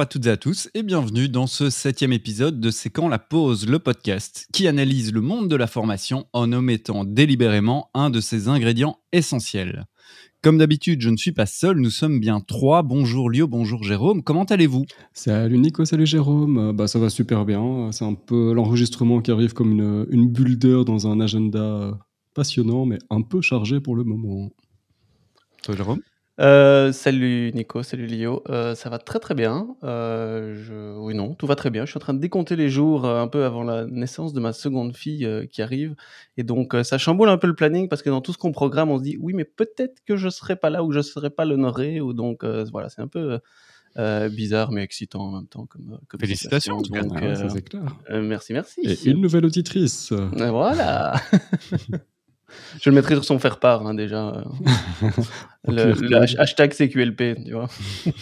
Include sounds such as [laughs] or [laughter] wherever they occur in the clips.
Bonjour à toutes et à tous et bienvenue dans ce septième épisode de C'est quand la pause, le podcast qui analyse le monde de la formation en omettant délibérément un de ses ingrédients essentiels. Comme d'habitude, je ne suis pas seul, nous sommes bien trois. Bonjour Lio, bonjour Jérôme, comment allez-vous? Salut Nico, salut Jérôme. Euh, bah, ça va super bien. C'est un peu l'enregistrement qui arrive comme une, une bulle d'heure dans un agenda passionnant, mais un peu chargé pour le moment. Toi Jérôme? Euh, salut Nico, salut Lio. Euh, ça va très très bien. Euh, je... Oui, non, tout va très bien. Je suis en train de décompter les jours un peu avant la naissance de ma seconde fille qui arrive. Et donc, ça chamboule un peu le planning parce que dans tout ce qu'on programme, on se dit oui, mais peut-être que je serai pas là ou je serai pas l'honoré. Ou donc, voilà, c'est un peu bizarre mais excitant en même temps. Comme, Félicitations, en tout cas. clair. merci, merci. Et une nouvelle auditrice. Voilà. [laughs] Je le mettrai sur son faire-part, hein, déjà. [laughs] le, hashtag CQLP, tu vois.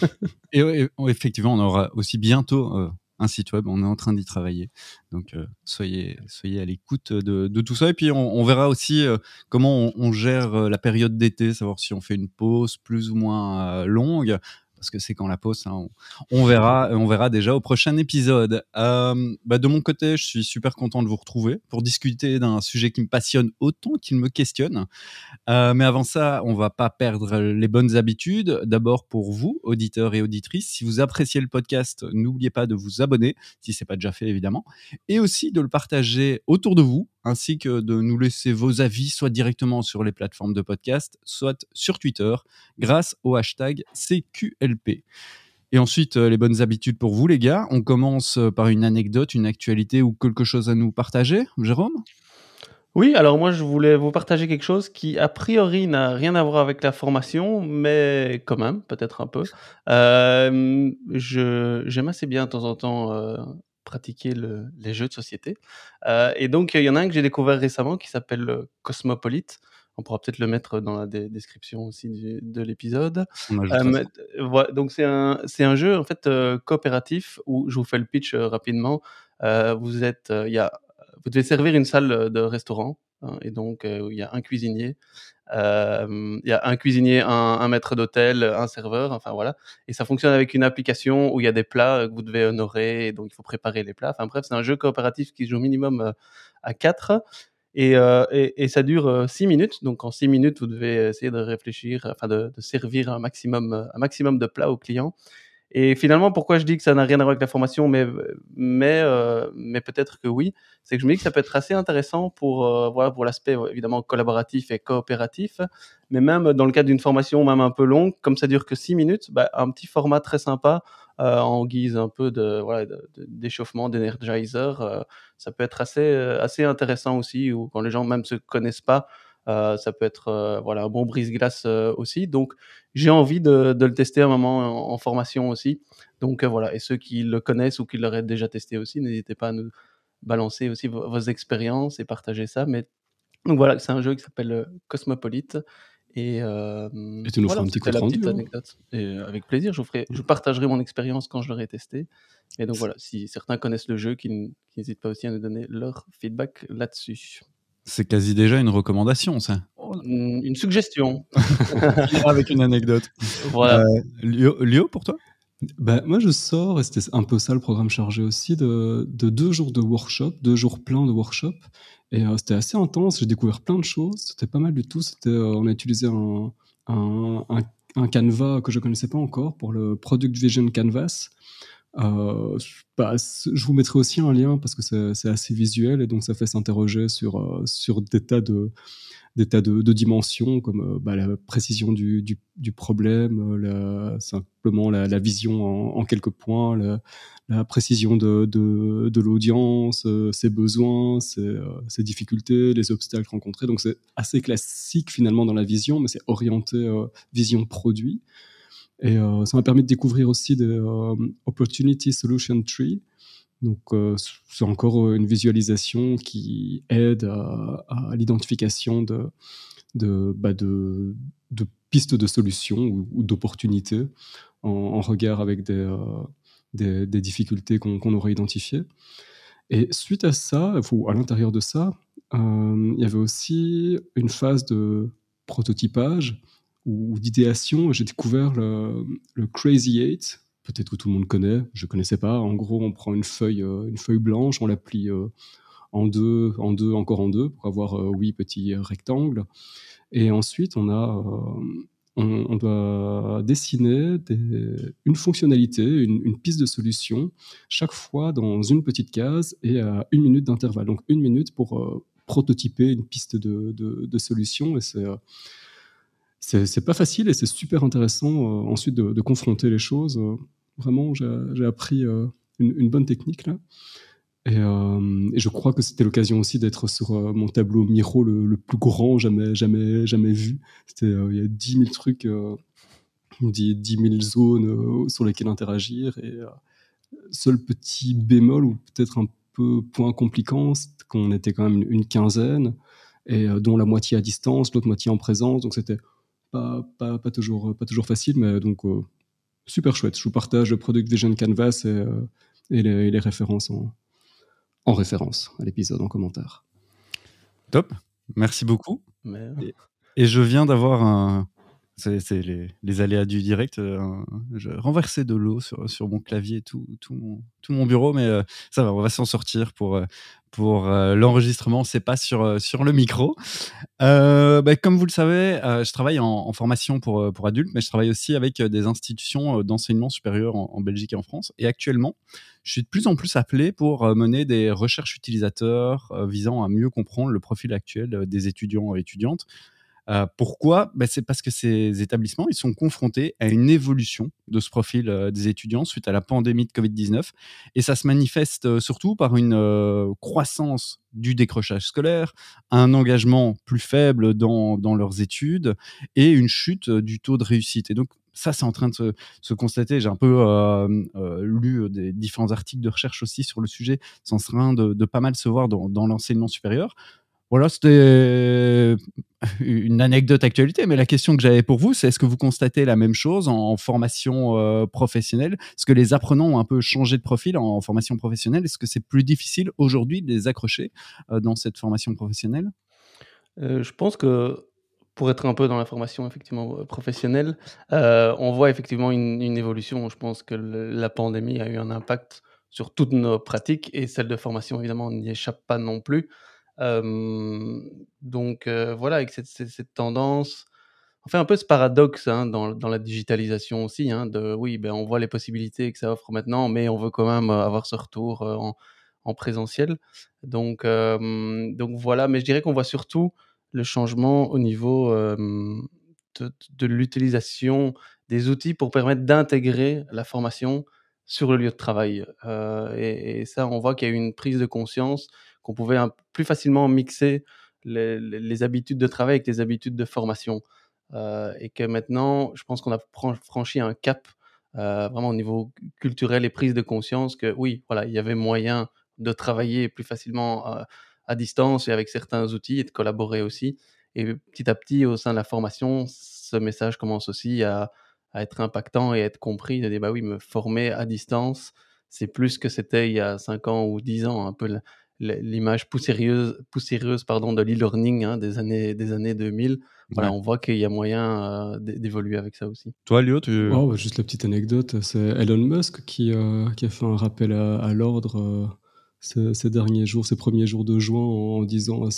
[laughs] et, effectivement, on aura aussi bientôt euh, un site web. On est en train d'y travailler. Donc, euh, soyez, soyez à l'écoute de, tout ça. Et puis, on, verra aussi euh, comment on, gère la période d'été, savoir si on fait une pause plus ou moins longue parce que c'est quand la pause. Hein, on, verra, on verra déjà au prochain épisode. Euh, bah, de mon côté, je suis super content de vous retrouver pour discuter d'un sujet qui me passionne autant qu'il me questionne. Euh, mais avant ça, on va pas perdre les bonnes habitudes. D'abord pour vous, auditeurs et auditrices, si vous appréciez le podcast, n'oubliez pas de vous abonner, si c'est pas déjà fait évidemment, et aussi de le partager autour de vous ainsi que de nous laisser vos avis, soit directement sur les plateformes de podcast, soit sur Twitter, grâce au hashtag Et ensuite, euh, les bonnes habitudes pour vous, les gars. On commence euh, par une anecdote, une actualité ou quelque chose à nous partager, Jérôme? Oui, alors moi je voulais vous partager quelque chose qui a priori n'a rien à voir avec la formation, mais quand même, peut-être un peu. Euh, j'aime assez bien de temps en temps euh, pratiquer les jeux de société. Et donc, il y en a un que j'ai découvert récemment qui s'appelle Cosmopolite. On pourra peut-être le mettre dans la description aussi de l'épisode. Euh, donc, c'est un, un jeu en fait coopératif où je vous fais le pitch rapidement. vous êtes, il y a, vous devez servir une salle de restaurant Hein, et donc, il y a un cuisinier, il y a un cuisinier, un, maître d'hôtel, un serveur, enfin voilà. Et ça fonctionne avec une application où il y a des plats que vous devez honorer, et donc il faut préparer les plats. Enfin bref, c'est un jeu coopératif qui joue au minimum à 4. Et, et, ça dure 6 minutes. Donc en 6 minutes, vous devez essayer de réfléchir, enfin de, de servir un maximum, un maximum de plats aux clients. Et finalement, pourquoi je dis que ça n'a rien à voir avec la formation, mais, mais, euh, mais peut-être que oui, c'est que je me dis que ça peut être assez intéressant pour, euh, voilà, pour l'aspect évidemment collaboratif et coopératif, mais même dans le cadre d'une formation même un peu longue, comme ça dure que six minutes, bah, un petit format très sympa euh, en guise un peu de voilà d'échauffement, d'énergizer, euh, ça peut être assez assez intéressant aussi, ou quand les gens même se connaissent pas, euh, ça peut être euh, voilà un bon brise-glace euh, aussi. Donc j'ai envie de, le tester un moment en, formation aussi. Donc voilà, et ceux qui le connaissent ou qui l'auraient déjà testé aussi, n'hésitez pas à nous balancer aussi vos, expériences et partager ça. Mais donc voilà, c'est un jeu qui s'appelle Cosmopolite. Et, et tu nous feras un petit petite hein. anecdote. Et avec plaisir, je, ferai, je partagerai mon expérience quand je l'aurai testé. Et donc voilà, si certains connaissent le jeu, qui n'hésitent pas aussi à nous donner leur feedback là-dessus. C'est quasi déjà une recommandation, ça. Une, suggestion. [laughs] Avec une anecdote. Voilà. Euh, Lio, pour toi? Bah, moi, je sors, et c'était un peu ça le programme chargé aussi, de, deux jours de workshop, deux jours pleins de workshop. Et euh, c'était assez intense, j'ai découvert plein de choses, c'était pas mal du tout. Euh, on a utilisé un, un, un, que je connaissais pas encore pour le Product Vision Canvas. Euh, bah, je vous mettrai aussi un lien parce que c'est assez visuel et donc ça fait s'interroger sur, sur des tas de, des tas de, dimensions comme euh, bah, la précision du, problème, la, simplement la, vision en, quelques points, la, précision de, l'audience, ses besoins, ses, difficultés, les obstacles rencontrés. Donc c'est assez classique finalement dans la vision, mais c'est orienté vision produit. Et euh, ça m'a permis de découvrir aussi des euh, Opportunity Solution Tree. Donc, euh, c'est encore une visualisation qui aide à, l'identification de, de, bah de, pistes de solutions ou, d'opportunités en, regard avec des, des difficultés qu'on aurait identifiées. Et suite à ça, à l'intérieur de ça, il y avait aussi une phase de prototypage ou, d'idéation, j'ai découvert le, Crazy Eight. Peut-être que tout le monde connaît, je connaissais pas. En gros, on prend une feuille, une feuille blanche, on la plie en deux, en deux, encore en deux, pour avoir huit petits rectangles. Et ensuite, on a on, doit dessiner une fonctionnalité, une, piste de solution, chaque fois dans une petite case et à une minute d'intervalle. Donc une minute pour euh, prototyper une piste de, solution. Et c'est, euh, c'est, pas facile et c'est super intéressant euh, ensuite de, confronter les choses. Vraiment, j'ai, appris une, bonne technique là. Euh, et, je crois que c'était l'occasion aussi d'être sur euh, mon tableau Miro le, plus grand jamais, jamais, jamais vu. C'était, euh, il y a 10 000 trucs, 10, 000 zones sur lesquelles interagir. Et seul petit bémol, ou peut-être un peu point compliquant, c'est qu'on était quand même une, quinzaine, et dont la moitié à distance, l'autre moitié en présence. Donc c'était pas, pas, pas, toujours, pas toujours facile, mais donc super chouette. Je vous partage le Product Vision Canvas et, et, les, et les références en, en référence à l'épisode en commentaire. Top, merci beaucoup. Et, je viens d'avoir un. C'est les, les, aléas du direct. Euh, je renversais de l'eau sur, mon clavier, tout, tout, mon, bureau, mais euh, ça va, on va s'en sortir pour, euh, pour l'enregistrement. C'est pas sur, le micro. Bah, comme vous le savez, je travaille en, formation pour, adultes, mais je travaille aussi avec des institutions d'enseignement supérieur en, en, Belgique et en France. Et actuellement, je suis de plus en plus appelé pour euh, mener des recherches utilisateurs euh, visant à mieux comprendre le profil actuel euh, des étudiants et étudiantes. Pourquoi? Ben, C'est parce que ces établissements ils sont confrontés à une évolution de ce profil des étudiants suite à la pandémie de Covid-19. Et ça se manifeste surtout par une croissance du décrochage scolaire, un engagement plus faible dans, dans, leurs études et une chute du taux de réussite. Et donc, ça, c'est en train de se, constater. J'ai un peu euh, euh, lu euh, des différents articles de recherche aussi sur le sujet. C'est en train de, pas mal se voir dans, l'enseignement supérieur. Voilà, c'était une anecdote actualité, mais la question que j'avais pour vous, c'est est-ce que vous constatez la même chose en, formation professionnelle? Est-ce que les apprenants ont un peu changé de profil en, formation professionnelle? Est-ce que c'est plus difficile aujourd'hui de les accrocher dans cette formation professionnelle? Je pense que pour être un peu dans la formation effectivement euh, professionnelle, euh, on voit effectivement une, évolution. Je pense que la pandémie a eu un impact sur toutes nos pratiques et celle de formation évidemment n'y échappe pas non plus. Donc voilà, avec cette, tendance, on fait un peu ce paradoxe hein, dans, la digitalisation aussi, hein, de oui, ben, on voit les possibilités que ça offre maintenant, mais on veut quand même avoir ce retour en, en, présentiel. Donc, donc voilà, mais je dirais qu'on voit surtout le changement au niveau de, l'utilisation des outils pour permettre d'intégrer la formation sur le lieu de travail. et, ça, on voit qu'il y a eu une prise de conscience qu'on pouvait plus facilement mixer les, habitudes de travail avec les habitudes de formation. et que maintenant, je pense qu'on a franchi un cap vraiment au niveau culturel et prise de conscience que oui, voilà, il y avait moyen de travailler plus facilement à distance et avec certains outils et de collaborer aussi. Et petit à petit, au sein de la formation, ce message commence aussi à, être impactant et à être compris. De dire, bah oui, me former à distance, c'est plus que c'était il y a 5 ans ou 10 ans, un peu l'image poussiéreuse, poussiéreuse pardon, de l'e-learning hein, des, années, des années 2000. Voilà, on voit qu'il y a moyen euh, d'évoluer avec ça aussi. Toi, Léo, tu... Oh, juste la petite anecdote, c'est Elon Musk qui, euh, qui, a fait un rappel à, l'ordre euh, ces, derniers jours, ces premiers jours de juin, en, disant à,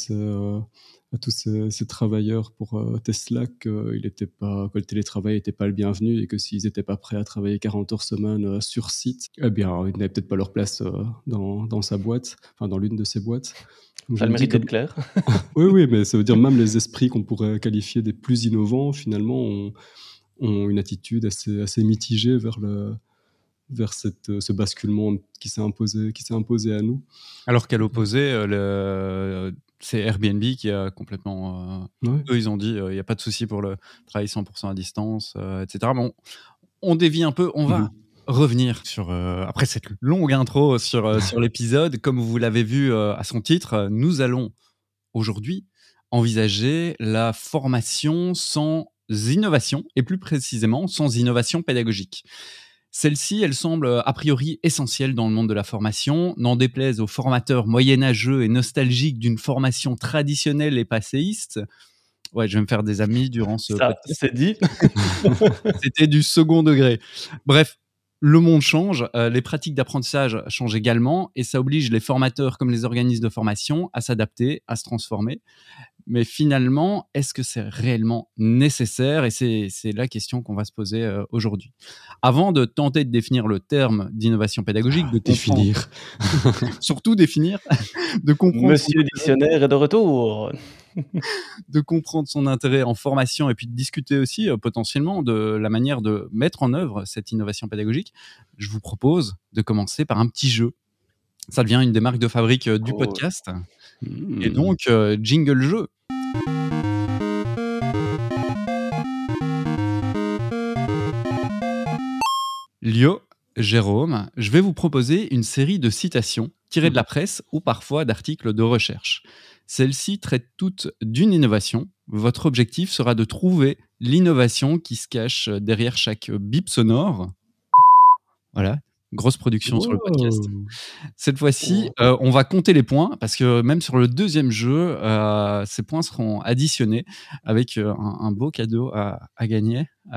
euh, tous ces, travailleurs pour euh, Tesla qu'il était pas, que le télétravail n'était pas le bienvenu et que s'ils n'étaient pas prêts à travailler 40 heures semaine euh, sur site, eh bien, ils n'avaient peut-être pas leur place dans, dans, sa boîte, enfin dans l'une de ses boîtes. ça le mérite d'être clair. [laughs] oui, oui, mais ça veut dire même les esprits qu'on pourrait qualifier des plus innovants, finalement, ont, ont une attitude assez, assez mitigée vers le, vers cette, euh, ce basculement qui s'est imposé, qui s'est imposé à nous. Alors qu'à l'opposé, euh, c'est Airbnb qui a complètement. Euh, eux, ils ont dit il n'y a pas de souci pour le travail 100% à distance, etc. Bon, on dévie un peu, on va. Mhm. revenir sur après cette longue intro sur sur [laughs] l'épisode comme vous l'avez vu à son titre nous allons aujourd'hui envisager la formation sans innovation et plus précisément sans innovation pédagogique celle-ci, elle semble euh, a priori essentielle dans le monde de la formation, n'en déplaise aux formateurs moyenâgeux et nostalgiques d'une formation traditionnelle et passéiste. Ouais, je vais me faire des amis durant ce Ça, c'est dit. [laughs] [laughs] C'était du second degré. Bref, le monde change, euh, les pratiques d'apprentissage changent également, et ça oblige les formateurs comme les organismes de formation à s'adapter, à se transformer. Mais finalement, est-ce que c'est réellement nécessaire? Et c'est la question qu'on va se poser euh, aujourd'hui. Avant de tenter de définir le terme d'innovation pédagogique, de définir, [laughs] surtout définir, [laughs] de comprendre. Monsieur Dictionnaire est de retour. [laughs] de comprendre son intérêt en formation et puis de discuter aussi euh, potentiellement de la manière de mettre en œuvre cette innovation pédagogique, je vous propose de commencer par un petit jeu. Ça devient une des marques de fabrique euh, du podcast. Et mmh. donc, euh, jingle jeu. Lio, Jérôme, je vais vous proposer une série de citations tirées de la presse ou parfois d'articles de recherche. Celles-ci traitent toutes d'une innovation. Votre objectif sera de trouver l'innovation qui se cache derrière chaque bip sonore. Voilà, grosse production sur le podcast. Cette fois-ci, euh, on va compter les points parce que même sur le deuxième jeu, euh, ces points seront additionnés avec euh, un, beau cadeau à, gagner. [laughs]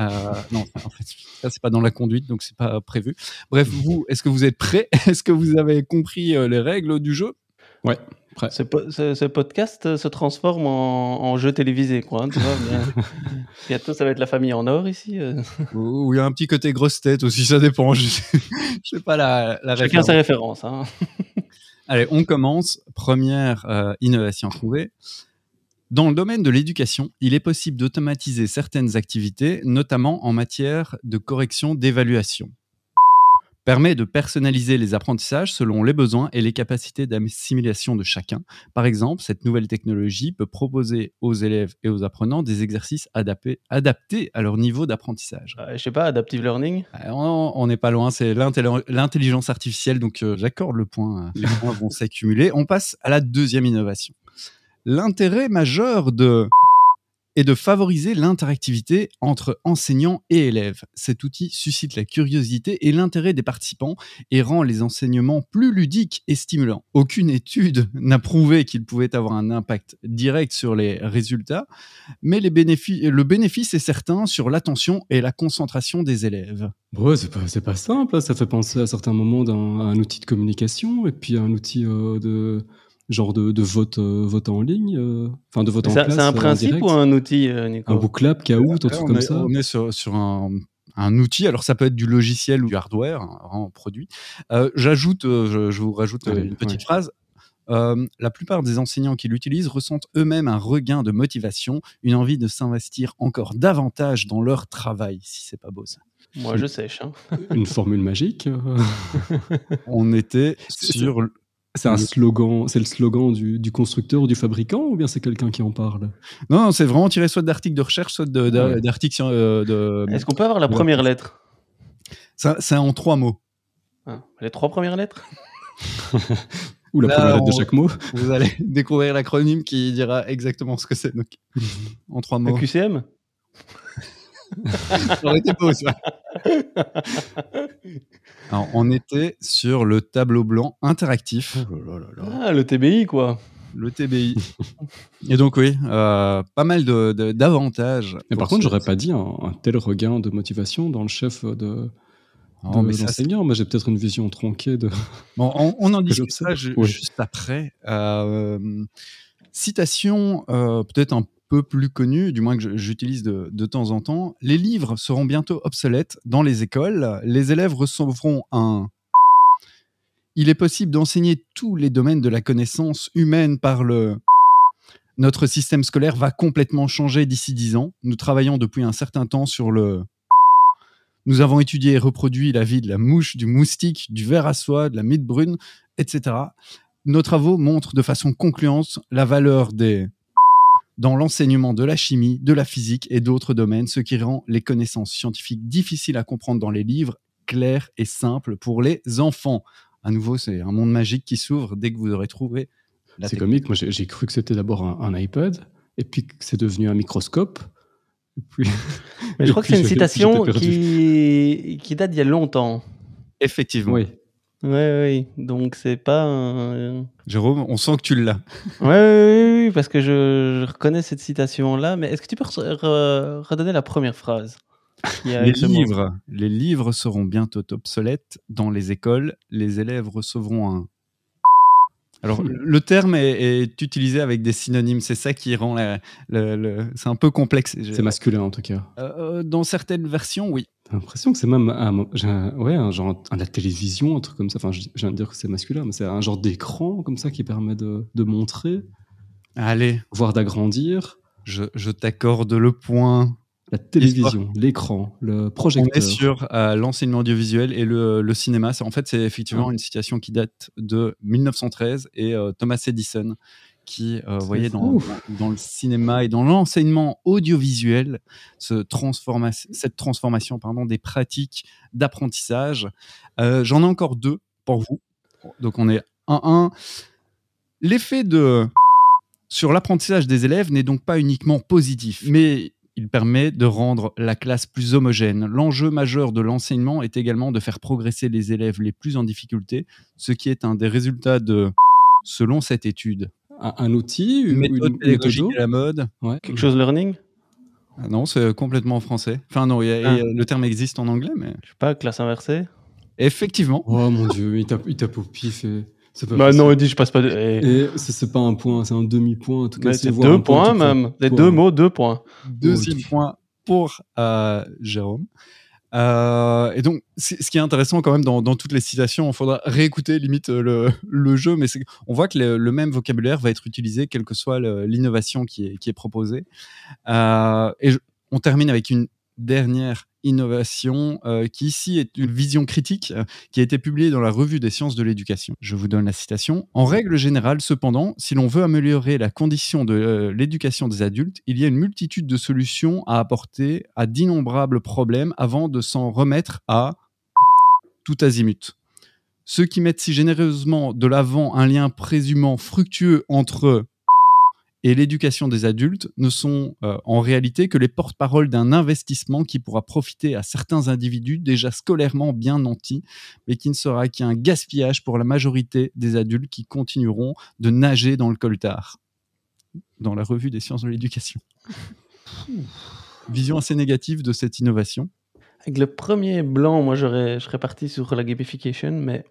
non, en fait, ça c'est pas dans la conduite, donc c'est pas prévu. Bref, vous, est-ce que vous êtes prêts? [laughs] Est-ce que vous avez compris les règles du jeu? Ouais. Ce, podcast se transforme en, jeu télévisé, quoi. Hein, tu vois, [laughs] bientôt, ça va être la famille en or ici. Euh. Ou il y a un petit côté grosse tête aussi, ça dépend. Je sais, sais pas la, la Chacun ses références. Hein. [laughs] Allez, on commence. Première euh, innovation trouvée. Dans le domaine de l'éducation, il est possible d'automatiser certaines activités, notamment en matière de correction d'évaluation permet de personnaliser les apprentissages selon les besoins et les capacités d'assimilation de chacun. Par exemple, cette nouvelle technologie peut proposer aux élèves et aux apprenants des exercices adaptés, adaptés à leur niveau d'apprentissage. Je je sais pas, adaptive learning? Euh, On n'est pas loin, c'est l'intelligence artificielle, donc euh, j'accorde le point, [laughs] les points vont s'accumuler. On passe à la deuxième innovation. L'intérêt majeur de et de favoriser l'interactivité entre enseignants et élèves. Cet outil suscite la curiosité et l'intérêt des participants et rend les enseignements plus ludiques et stimulants. Aucune étude [laughs] n'a prouvé qu'il pouvait avoir un impact direct sur les résultats, mais le bénéfice est certain sur l'attention et la concentration des élèves. Ouais, c'est pas, pas simple, hein. ça fait penser à certains moments d'un un outil de communication et puis un outil euh, de genre de, vote, euh, vote en ligne, euh, enfin de vote en classe. C'est un euh, principe ou un outil, Nico Un booklab, Kahoot, un truc comme ça. On est sur, un, un, outil, alors ça peut être du logiciel ou du hardware, un, produit. J'ajoute, je, vous rajoute une petite phrase. la plupart des enseignants qui l'utilisent ressentent eux-mêmes un regain de motivation, une envie de s'investir encore davantage dans leur travail, si c'est pas beau ça. Moi, je sèche. Hein. Une formule magique. [laughs] On était sur c'est un slogan, c'est le slogan du, constructeur ou du fabricant ou bien c'est quelqu'un qui en parle? Non, c'est vraiment tiré soit d'articles de recherche, soit d'articles euh, de. Est-ce qu'on peut avoir la première lettre? C'est en trois mots. Ah, les trois premières lettres? Ou la première lettre de chaque mot Vous allez découvrir l'acronyme qui dira exactement ce que c'est. [laughs] en trois mots. QCM [laughs] ça aurait été beau, ça. [laughs] Alors, on était sur le tableau blanc interactif. Oh ah, le TBI, quoi. Le TBI. Et donc, oui, euh, pas mal d'avantages. Mais par contre, j'aurais pas dit un, tel regain de motivation dans le chef de. Oh, mais l'enseignant, mais j'ai peut-être une vision tronquée de. Bon, on, en [laughs] discutera juste après. Euh, citation euh, peut-être un plus connu, du moins que j'utilise de, temps en temps. Les livres seront bientôt obsolètes dans les écoles. Les élèves recevront un il est possible d'enseigner tous les domaines de la connaissance humaine par le notre système scolaire va complètement changer d'ici dix ans. Nous travaillons depuis un certain temps sur le nous avons étudié et reproduit la vie de la mouche, du moustique, du ver à soie, de la mythe brune, etc. Nos travaux montrent de façon concluante la valeur des dans l'enseignement de la chimie, de la physique et d'autres domaines, ce qui rend les connaissances scientifiques difficiles à comprendre dans les livres, clairs et simples pour les enfants. À nouveau, c'est un monde magique qui s'ouvre dès que vous aurez trouvé. C'est comique, moi j'ai cru que c'était d'abord un, iPad, et puis que c'est devenu un microscope. puis, Mais je [laughs] crois que c'est une citation qui, qui date d'il y a longtemps. Effectivement. Oui. Oui, oui. Donc c'est pas un... Jérôme, on sent que tu l'as. Oui, oui, oui, parce que je, reconnais cette citation-là. Mais est-ce que tu peux redonner la première phrase les livres, les livres seront bientôt obsolètes dans les écoles. Les élèves recevront un. Alors, hmm. le terme est, utilisé avec des synonymes. C'est ça qui rend le, c'est un peu complexe. C'est masculin en tout cas. Euh, dans certaines versions, oui. J'ai l'impression que c'est même un, ouais, un genre à la télévision, un truc comme ça. Enfin, je, viens de dire que c'est masculin, mais c'est un genre d'écran comme ça qui permet de, de montrer. Allez. Voire d'agrandir. Je, je t'accorde le point. La télévision, l'écran, le projecteur. On est sur euh, l'enseignement audiovisuel et le, le cinéma. En fait, c'est effectivement une situation qui date de 1913 et euh, Thomas Edison qui euh, voyait dans, dans, le cinéma et dans l'enseignement audiovisuel ce transforma cette transformation pardon, des pratiques d'apprentissage. Euh, j'en ai encore deux pour vous. Donc on est 1-1. L'effet de sur l'apprentissage des élèves n'est donc pas uniquement positif, mais il permet de rendre la classe plus homogène. L'enjeu majeur de l'enseignement est également de faire progresser les élèves les plus en difficulté, ce qui est un des résultats de, selon cette étude. Un, outil, une, méthode pédagogique à la mode. Quelque chose learning? Ah Non, c'est complètement en français. Enfin non, ah. le terme existe en anglais, mais... Je sais pas, classe inversée? Effectivement. Oh mon dieu, il tape, il tape au pif et... Bah non, il dit je passe pas. De... Et, c'est pas un point, c'est un demi-point. En tout cas, c'est deux points même. Les deux mots, deux points. Deuxième point pour euh, Jérôme. Euh, et donc, ce qui est intéressant quand même dans, toutes les citations, il faudra réécouter limite le, le jeu, mais on voit que le, même vocabulaire va être utilisé quelle que soit l'innovation qui est, qui est proposée. Euh, et on termine avec une dernière innovation, euh, qui ici est une vision critique euh, qui a été publiée dans la revue des sciences de l'éducation. Je vous donne la citation. En règle générale, cependant, si l'on veut améliorer la condition de euh, l'éducation des adultes, il y a une multitude de solutions à apporter à d'innombrables problèmes avant de s'en remettre à tout azimut. Ceux qui mettent si généreusement de l'avant un lien présumant fructueux entre et l'éducation des adultes ne sont euh, en réalité que les porte-paroles d'un investissement qui pourra profiter à certains individus déjà scolairement bien nantis, mais qui ne sera qu'un gaspillage pour la majorité des adultes qui continueront de nager dans le coltard. Dans la revue des sciences de l'éducation. Vision assez négative de cette innovation. Avec le premier blanc, moi je serais parti sur la gamification, mais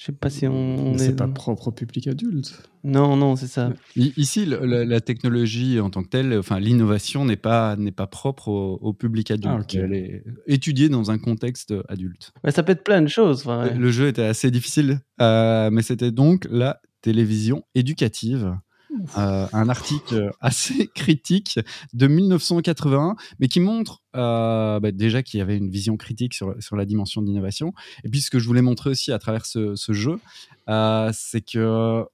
je sais pas si on. C'est pas propre au public adulte. Non, non, c'est ça. Ici, la, technologie en tant que telle, enfin l'innovation n'est pas n'est pas propre au, public adulte. Ah, Elle est étudiée dans un contexte adulte. Mais ça peut être plein de choses. Le jeu était assez difficile, euh, mais c'était donc la télévision éducative. Euh, un article assez [laughs] critique de 1981, mais qui montre euh, bah, déjà qu'il y avait une vision critique sur, sur la dimension d'innovation. Et puis ce que je voulais montrer aussi à travers ce, jeu, euh, c'est que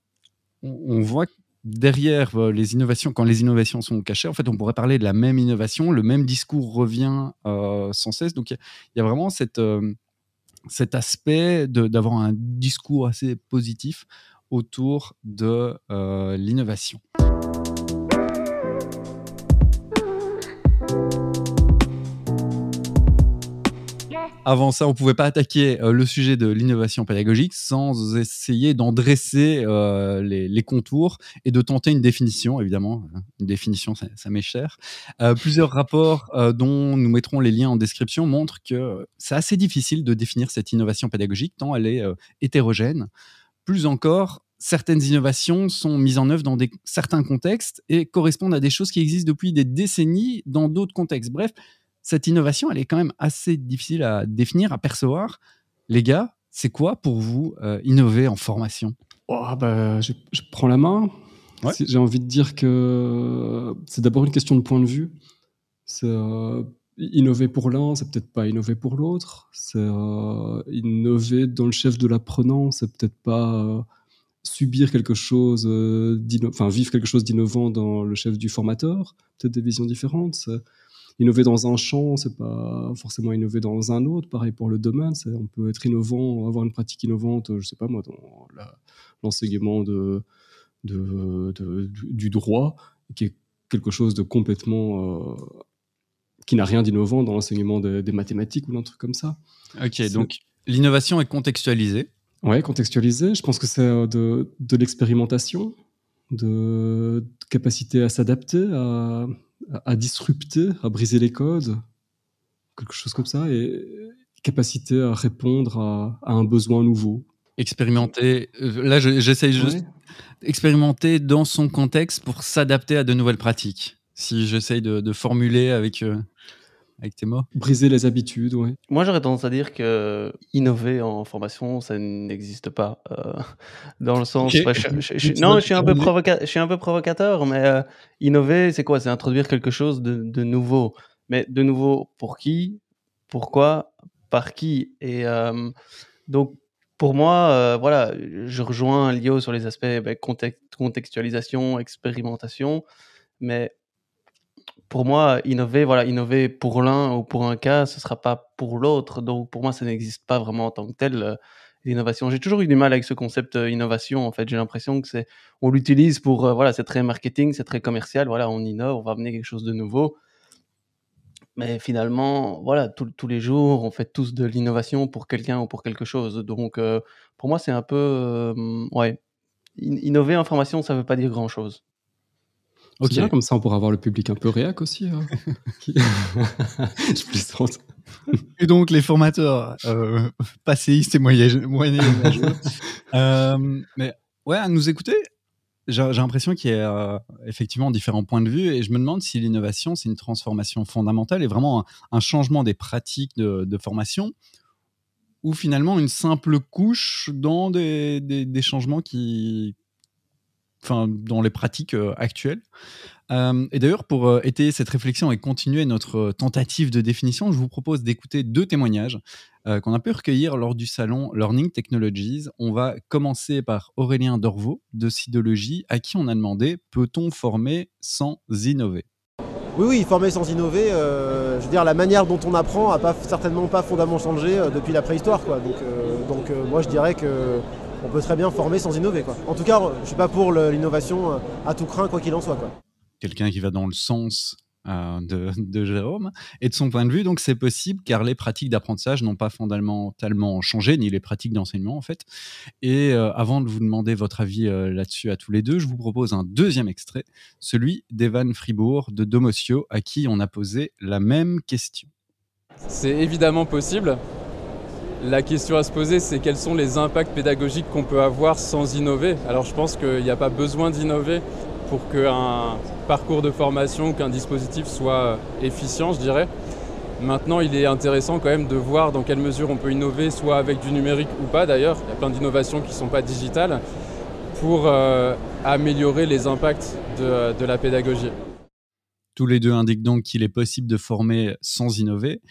on, voit derrière les innovations, quand les innovations sont cachées, en fait, on pourrait parler de la même innovation, le même discours revient sans cesse. Donc, il y, a vraiment cet aspect d'avoir un discours assez positif autour de euh, l'innovation. Avant ça, on ne pouvait pas attaquer euh, le sujet de l'innovation pédagogique sans essayer d'en dresser euh, les, contours et de tenter une définition, évidemment. Une définition, ça, ça m'est cher. plusieurs rapports dont nous mettrons les liens en description montrent que c'est assez difficile de définir cette innovation pédagogique tant elle est hétérogène. Plus encore, certaines innovations sont mises en œuvre dans des, certains contextes et correspondent à des choses qui existent depuis des décennies dans d'autres contextes. Bref, cette innovation, elle est quand même assez difficile à définir, à percevoir. Les gars, c'est quoi pour vous euh, innover en formation? Oh, bah, je, prends la main. J'ai envie de dire que c'est d'abord une question de point de vue. Euh, innover pour l'un, c'est peut-être pas innover pour l'autre. C'est euh, innover dans le chef de l'apprenant, c'est peut-être pas euh, subir quelque chose, euh, vivre quelque chose d'innovant dans le chef du formateur. Peut-être des visions différentes. Innover dans un champ, c'est pas forcément innover dans un autre. Pareil pour le domaine, on peut être innovant, avoir une pratique innovante, je sais pas moi, dans l'enseignement de, du droit, qui est quelque chose de complètement qui n'a rien d'innovant dans l'enseignement des mathématiques ou un truc comme ça. Ok, donc l'innovation est contextualisée. Ouais, contextualisée. Je pense que c'est euh, de, de l'expérimentation, de, capacité à s'adapter, à, à, disrupter, à briser les codes. quelque chose comme ça, et capacité à répondre à, à un besoin nouveau. Expérimenter. euh, Là, je- j'essaye juste Ouais. expérimenter dans son contexte pour s'adapter à de nouvelles pratiques. Si j'essaye de, de formuler avec, euh, avec tes mots. Briser les habitudes, ouais. Moi, j'aurais tendance à dire que innover en formation, ça n'existe pas. euh, dans le sens. Ok. ouais, je- je- je- Tu non, je suis, un peu terminer. provoca- je suis un peu provocateur, mais euh, innover, c'est quoi? C'est introduire quelque chose de, de nouveau. Mais de nouveau, pour qui? Pourquoi? Par qui? Et euh, donc, pour moi, euh, voilà, je rejoins Lio sur les aspects ben, contextualisation, expérimentation, mais pour moi, innover, voilà, innover pour l'un ou pour un cas, ce sera pas pour l'autre. Donc, pour moi, ça n'existe pas vraiment en tant que tel. euh, L'innovation. J'ai toujours eu du mal avec ce concept euh, innovation. En fait, j'ai l'impression que c'est, on l'utilise pour, euh, voilà, c'est très marketing, c'est très commercial. Voilà, on innove, on va amener quelque chose de nouveau. Mais finalement, voilà, tous- les jours, on fait tous de l'innovation pour quelqu'un ou pour quelque chose. Donc, euh, pour moi, c'est un peu, ouais, In- innover en formation, ça veut pas dire grand chose. C'est Ok. bien, comme ça, on pourra avoir le public un peu réac aussi. hein. [laughs] [laughs] Je plaisante. Et donc, les formateurs euh, passéistes et moyen- moyenâgeux. [laughs] euh, mais ouais, à nous écouter, j'ai j'ai l'impression qu'il y a euh, effectivement différents points de vue et je me demande si l'innovation, c'est une transformation fondamentale et vraiment un, un changement des pratiques de, de formation ou finalement une simple couche dans des, des- des changements qui. Dans les pratiques euh, actuelles. Euh, et d'ailleurs, pour euh, étayer cette réflexion et continuer notre tentative de définition, je vous propose d'écouter deux témoignages qu'on a pu recueillir lors du salon Learning Technologies. On va commencer par Aurélien Dorvaux de Sidologie, à qui on a demandé peut-on former sans innover? Oui, oui, former sans innover, je veux dire, la manière dont on apprend n'a certainement pas fondamentalement changé depuis la préhistoire. Quoi. Donc, donc moi, je dirais que on peut très bien former sans innover. Quoi. En tout cas, je ne suis pas pour l'innovation euh, à tout craint, quoi qu'il en soit. Quoi. Quelqu'un qui va dans le sens euh, de, de Jérôme. Et de son point de vue, donc c'est possible car les pratiques d'apprentissage n'ont pas fondamentalement changé, ni les pratiques d'enseignement en fait. Et euh, avant de vous demander votre avis euh, là-dessus à tous les deux, je vous propose un deuxième extrait, celui d'Evan Fribourg de Domotio, à qui on a posé la même question. C'est évidemment possible. La question à se poser, c'est quels sont les impacts pédagogiques qu'on peut avoir sans innover? Alors je pense qu'il n'y a pas besoin d'innover pour qu'un parcours de formation, qu'un dispositif soit efficient, je dirais. Maintenant, il est intéressant quand même de voir dans quelle mesure on peut innover, soit avec du numérique ou pas d'ailleurs. Il y a plein d'innovations qui ne sont pas digitales pour euh, améliorer les impacts de la pédagogie. Tous les deux indiquent donc qu'il est possible de former sans innover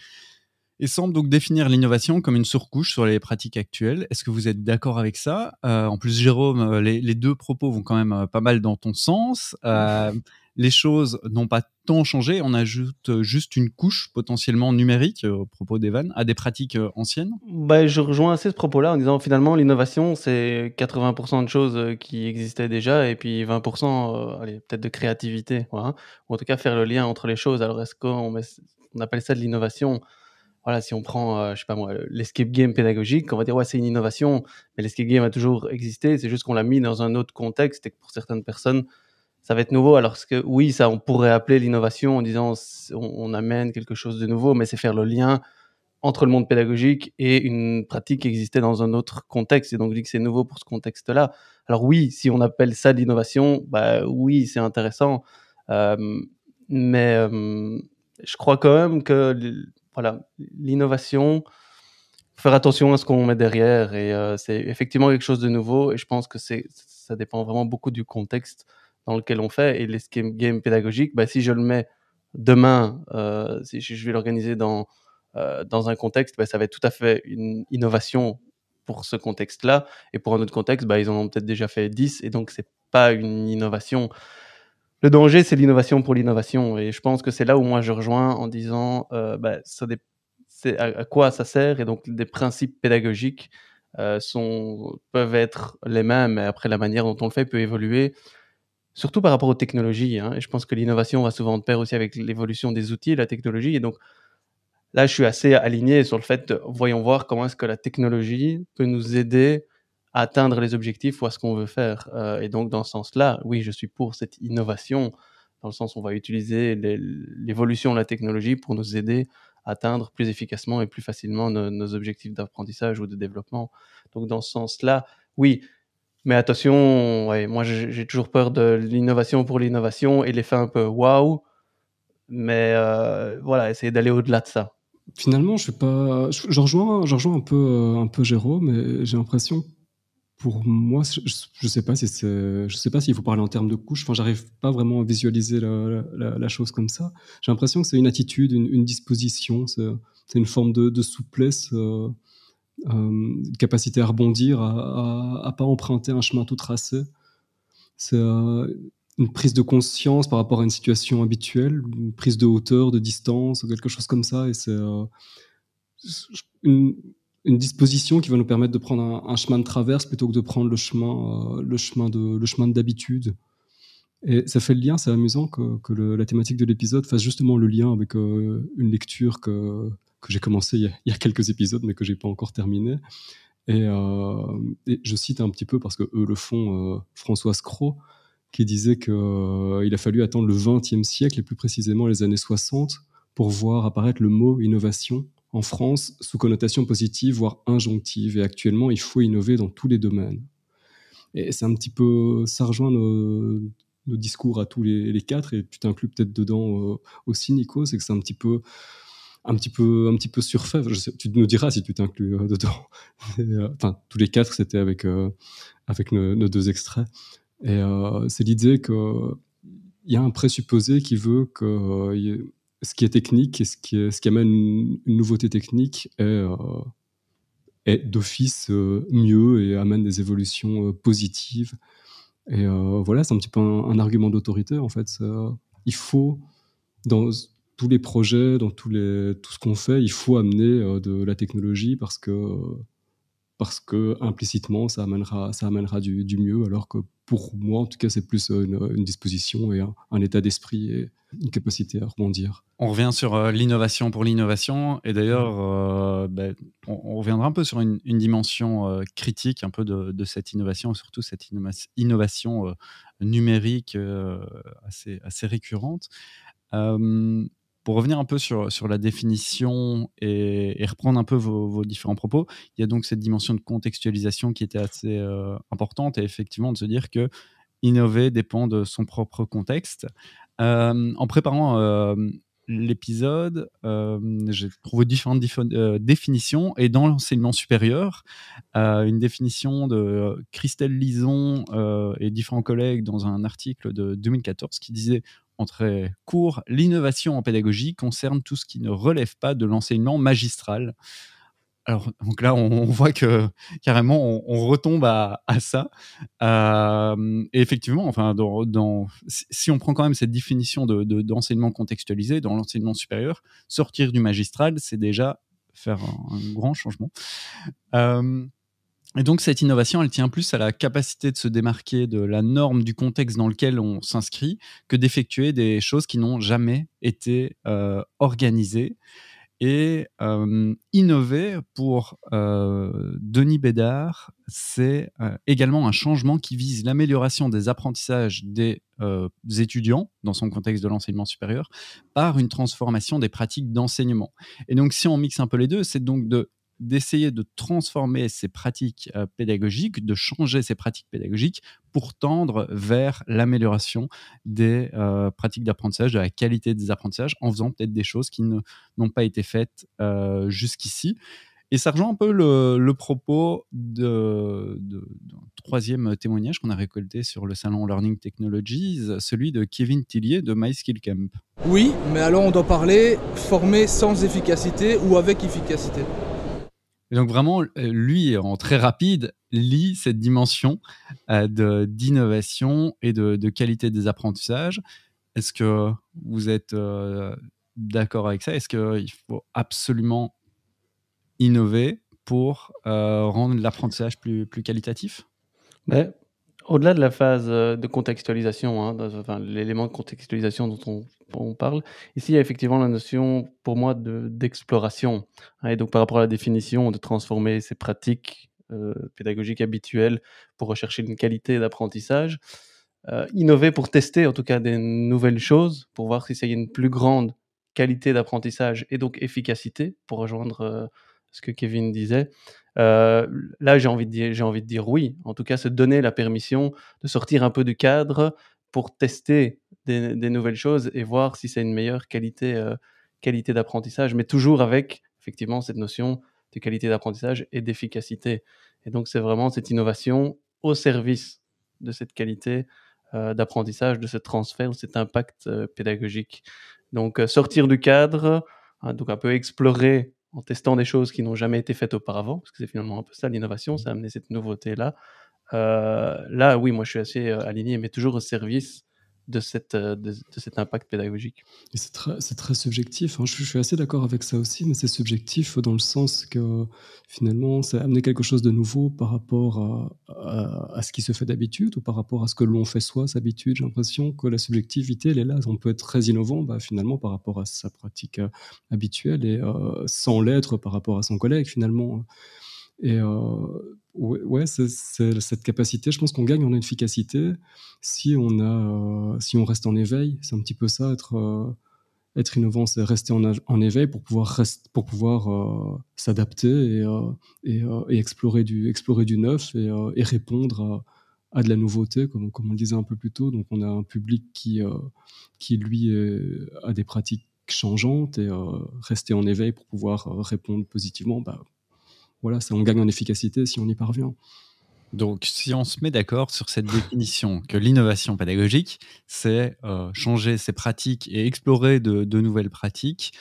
et semblent donc définir l'innovation comme une surcouche sur les pratiques actuelles. Est-ce que vous êtes d'accord avec ça? Euh, En plus, Jérôme, euh, les, les deux propos vont quand même euh, pas mal dans ton sens. Euh, les choses n'ont pas tant changé. On ajoute juste une couche potentiellement numérique, au propos d'Evan, à des pratiques anciennes? Bah, je rejoins assez ce propos-là en disant finalement l'innovation c'est 80% de choses qui existaient déjà et puis 20% euh, allez, peut-être de créativité voilà. ou en tout cas faire le lien entre les choses alors est-ce qu'on met- on appelle ça de l'innovation? Voilà si on prend euh, je sais pas moi l'escape game pédagogique on va dire ouais c'est une innovation mais l'escape game a toujours existé c'est juste qu'on l'a mis dans un autre contexte et que pour certaines personnes ça va être nouveau alors que oui ça on pourrait appeler l'innovation en disant on, amène quelque chose de nouveau mais c'est faire le lien entre le monde pédagogique et une pratique qui existait dans un autre contexte. Et donc, je dis que c'est nouveau pour ce contexte-là. Alors oui, si on appelle ça l'innovation, bah oui, c'est intéressant. Euh, mais euh, je crois quand même que voilà, l'innovation, faire attention à ce qu'on met derrière. Et euh, c'est effectivement quelque chose de nouveau. Et je pense que ça dépend vraiment beaucoup du contexte dans lequel on fait. Et l'escape game pédagogique, bah, si je le mets demain, euh, si je je vais l'organiser dans euh, dans un contexte, bah, ça va être tout à fait une innovation pour ce contexte-là. Et pour un autre contexte, bah, ils en ont peut-être déjà fait 10, et donc c'est pas une innovation. Le danger, c'est l'innovation pour l'innovation. Et je pense que c'est là où moi je rejoins en disant, euh, bah, à, quoi ça sert. Et donc, des principes pédagogiques euh, peuvent être les mêmes, mais après, la manière dont on le fait peut évoluer, surtout par rapport aux technologies. hein. Et je pense que l'innovation va souvent de pair aussi avec l'évolution des outils la technologie. Et donc, là, je suis assez aligné sur le fait de voyons voir comment est-ce que la technologie peut nous aider à atteindre les objectifs ou à ce qu'on veut faire. Euh, et donc, dans ce sens-là, oui, je suis pour cette innovation, dans le sens où on va utiliser l'évolution de la technologie pour nous aider atteindre plus efficacement et plus facilement nos, objectifs d'apprentissage ou de développement. Donc dans ce sens-là, oui. Mais attention, moi j'ai toujours peur de l'innovation pour l'innovation et l'effet un peu waouh. Mais euh, voilà, essayer d'aller au-delà de ça. Finalement, je, pas, je, je rejoins un peu, euh, un peu Jérôme, mais j'ai l'impression pour moi, je, ne sais pas si je s'il faut parler en termes de couche. Enfin, j'arrive pas vraiment à visualiser la, chose comme ça. J'ai l'impression que c'est une attitude, une, disposition, c'est une forme de, souplesse, euh, euh, une capacité à rebondir, à, à, pas emprunter un chemin tout tracé. C'est euh, une prise de conscience par rapport à une situation habituelle, une prise de hauteur, de distance, quelque chose comme ça. Et c'est une une disposition qui va nous permettre de prendre un, chemin de traverse plutôt que de prendre le chemin, euh, le chemin d'habitude. Et ça fait le lien, c'est amusant que, que la thématique de l'épisode fasse justement le lien avec euh, une lecture que, que j'ai commencé il y, a, quelques épisodes, mais que j'ai pas encore terminé. Euh, et, je cite un petit peu parce que eux le font, Françoise Cros, qui disait qu'il a fallu attendre le XXe siècle, et plus précisément les années 60, pour voir apparaître le mot innovation en France sous connotation positive, voire injonctive. Et actuellement, il faut innover dans tous les domaines. Et c'est un petit peu, ça rejoint nos, discours à tous les, quatre, et tu t'inclus peut-être dedans euh, aussi, Nico, c'est que c'est un petit peu, un petit peu, un petit peu surfait. tu nous diras si tu t'inclus euh, dedans. [laughs] Euh, enfin, tous les quatre, c'était avec, avec nos, deux extraits. Et c'est l'idée qu'il y a un présupposé qui veut que ce qui est technique et ce qui, amène une, nouveauté technique est, euh, d'office euh, mieux et amène des évolutions euh, positives. Et voilà, c'est un petit peu un, argument d'autorité en fait. il faut, dans tous les projets, dans tout ce qu'on fait, il faut amener de la technologie parce que implicitement ça amènera, ça amènera du, du mieux, alors que pour moi en tout cas c'est plus une, une disposition et un, état d'esprit et une capacité à rebondir. On revient sur euh, l'innovation pour l'innovation et d'ailleurs euh, ben, on, reviendra un peu sur une, dimension euh, critique un peu de, cette innovation, surtout cette innovation numérique assez récurrente pour revenir un peu sur, la définition et, reprendre un peu vos, différents propos, il y a donc cette dimension de contextualisation qui était assez euh, importante et effectivement de se dire que innover dépend de son propre contexte. Euh, en préparant euh, l'épisode, j'ai trouvé différentes définitions et dans l'enseignement supérieur, une définition de Christelle Lison et différents collègues dans un article de 2014 qui disait en très court, l'innovation en pédagogie concerne tout ce qui ne relève pas de l'enseignement magistral. Alors, donc là, on, voit que carrément, on, retombe à, ça. Euh, et effectivement, enfin, dans, si on prend quand même cette définition d'enseignement de, contextualisé dans l'enseignement supérieur, sortir du magistral, c'est déjà faire un, grand changement. Euh, et donc cette innovation, elle tient plus à la capacité de se démarquer de la norme du contexte dans lequel on s'inscrit que d'effectuer des choses qui n'ont jamais été euh, organisées. Et euh, innover pour euh, Denis Bédard, c'est également un changement qui vise l'amélioration des apprentissages des étudiants dans son contexte de l'enseignement supérieur par une transformation des pratiques d'enseignement. Et donc si on mixe un peu les deux, c'est donc de d'essayer de transformer ces pratiques euh, pédagogiques, de changer ces pratiques pédagogiques pour tendre vers l'amélioration des euh, pratiques d'apprentissage, de la qualité des apprentissages, en faisant peut-être des choses qui n'ont pas été faites euh, jusqu'ici. Et ça rejoint un peu le, propos de, troisième témoignage qu'on a récolté sur le salon Learning Technologies, celui de Kevin Tillier de MySkillCamp. Oui, mais alors on doit parler former sans efficacité ou avec efficacité donc vraiment, euh, lui, en très rapide, lit cette dimension euh, d'innovation et de, qualité des apprentissages. Est-ce que vous êtes euh, d'accord avec ça? Est-ce qu'il faut absolument innover pour rendre l'apprentissage plus, plus qualitatif? Ben, Au-delà de la phase de contextualisation, hein, l'élément de contextualisation dont on on parle. Ici, il y a effectivement la notion, pour moi, d'exploration. Hein, et donc, par rapport à la définition de transformer ces pratiques euh, pédagogiques habituelles pour rechercher une qualité d'apprentissage, euh, innover pour tester en tout cas des nouvelles choses, pour voir si ça y a une plus grande qualité d'apprentissage et donc efficacité, pour rejoindre ce que Kevin disait. là, j'ai envie, de dire, j'ai envie de dire oui. En tout cas, se donner la permission de sortir un peu du cadre pour tester des, nouvelles choses et voir si c'est une meilleure qualité, qualité d'apprentissage, mais toujours avec effectivement cette notion de qualité d'apprentissage et d'efficacité. Et donc, c'est vraiment cette innovation au service de cette qualité euh, d'apprentissage, de ce transfert, de cet impact euh, pédagogique. Donc, euh, sortir du cadre, hein, donc un peu explorer en testant des choses qui n'ont jamais été faites auparavant, parce que c'est finalement un peu ça l'innovation, c'est amener cette nouveauté-là. là, oui, moi je suis assez aligné, mais toujours au service de, euh, de, cet impact pédagogique. C'est très, très, subjectif. Hein. Je, suis assez d'accord avec ça aussi, mais c'est subjectif dans le sens que finalement, c'est amener quelque chose de nouveau par rapport à, à, ce qui se fait d'habitude ou par rapport à ce que l'on fait soi, d'habitude. J'ai l'impression que la subjectivité, elle est là. On peut être très innovant bah, finalement par rapport à sa pratique euh, habituelle et euh, sans l'être par rapport à son collègue finalement. Et ouais, c'est cette capacité, je pense qu'on gagne en efficacité si on, a, si on reste en éveil. C'est un petit peu ça, être, être innovant, c'est rester en, éveil pour pouvoir, pour pouvoir s'adapter et, et, explorer, du, explorer du neuf et, et répondre à, à, de la nouveauté, comme, comme on le disait un peu plus tôt. Donc on a un public qui, qui lui, a des pratiques changeantes et rester en éveil pour pouvoir répondre positivement, bah, voilà, ça, on gagne en efficacité si on y parvient. Donc, si on se met d'accord sur cette définition que l'innovation pédagogique, c'est euh, changer ses pratiques et explorer de, nouvelles pratiques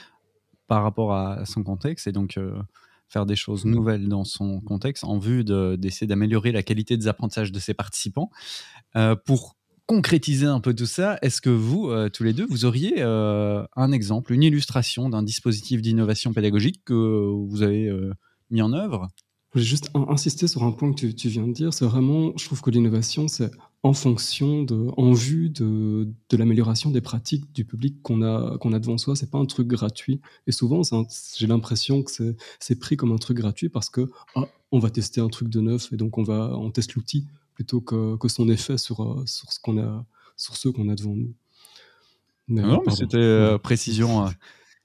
par rapport à son contexte, et donc euh, faire des choses nouvelles dans son contexte en vue d'essayer d'améliorer la qualité des apprentissages de ses participants. Euh, pour concrétiser un peu tout ça, est-ce que vous, tous les deux, vous auriez un exemple, une illustration d'un dispositif d'innovation pédagogique que vous avez mis en œuvre Je voulais juste insister sur un point que tu, viens de dire. C'est vraiment, je trouve que l'innovation, c'est en fonction de, en vue de, de l'amélioration des pratiques du public qu'on a, qu'on a devant soi. C'est pas un truc gratuit. Et souvent, j'ai l'impression que c'est pris comme un truc gratuit parce que ah, on va tester un truc de neuf et donc on va, on teste l'outil plutôt que, que, son effet sur, euh, sur ce qu'on a, sur ceux qu'on a devant nous. non, mais c'était euh, précision.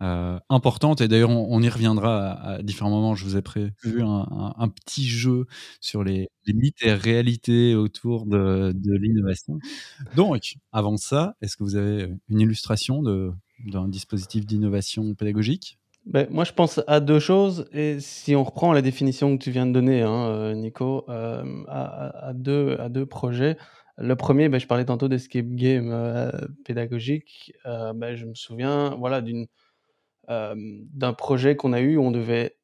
Euh, importante. Et d'ailleurs, on, y reviendra à, différents moments. Je vous ai prévu un, petit jeu sur les, mythes et réalités autour de, l'innovation. Donc, avant ça, est-ce que vous avez une illustration d'un dispositif d'innovation pédagogique? Ben, moi, je pense à deux choses. Et si on reprend la définition que tu viens de donner, hein, euh, Nico, euh, à, deux, à deux projets. Le premier, ben, je parlais tantôt d'escape game pédagogique. Ben, je me souviens voilà, d'une d'un projet qu'on a eu on devait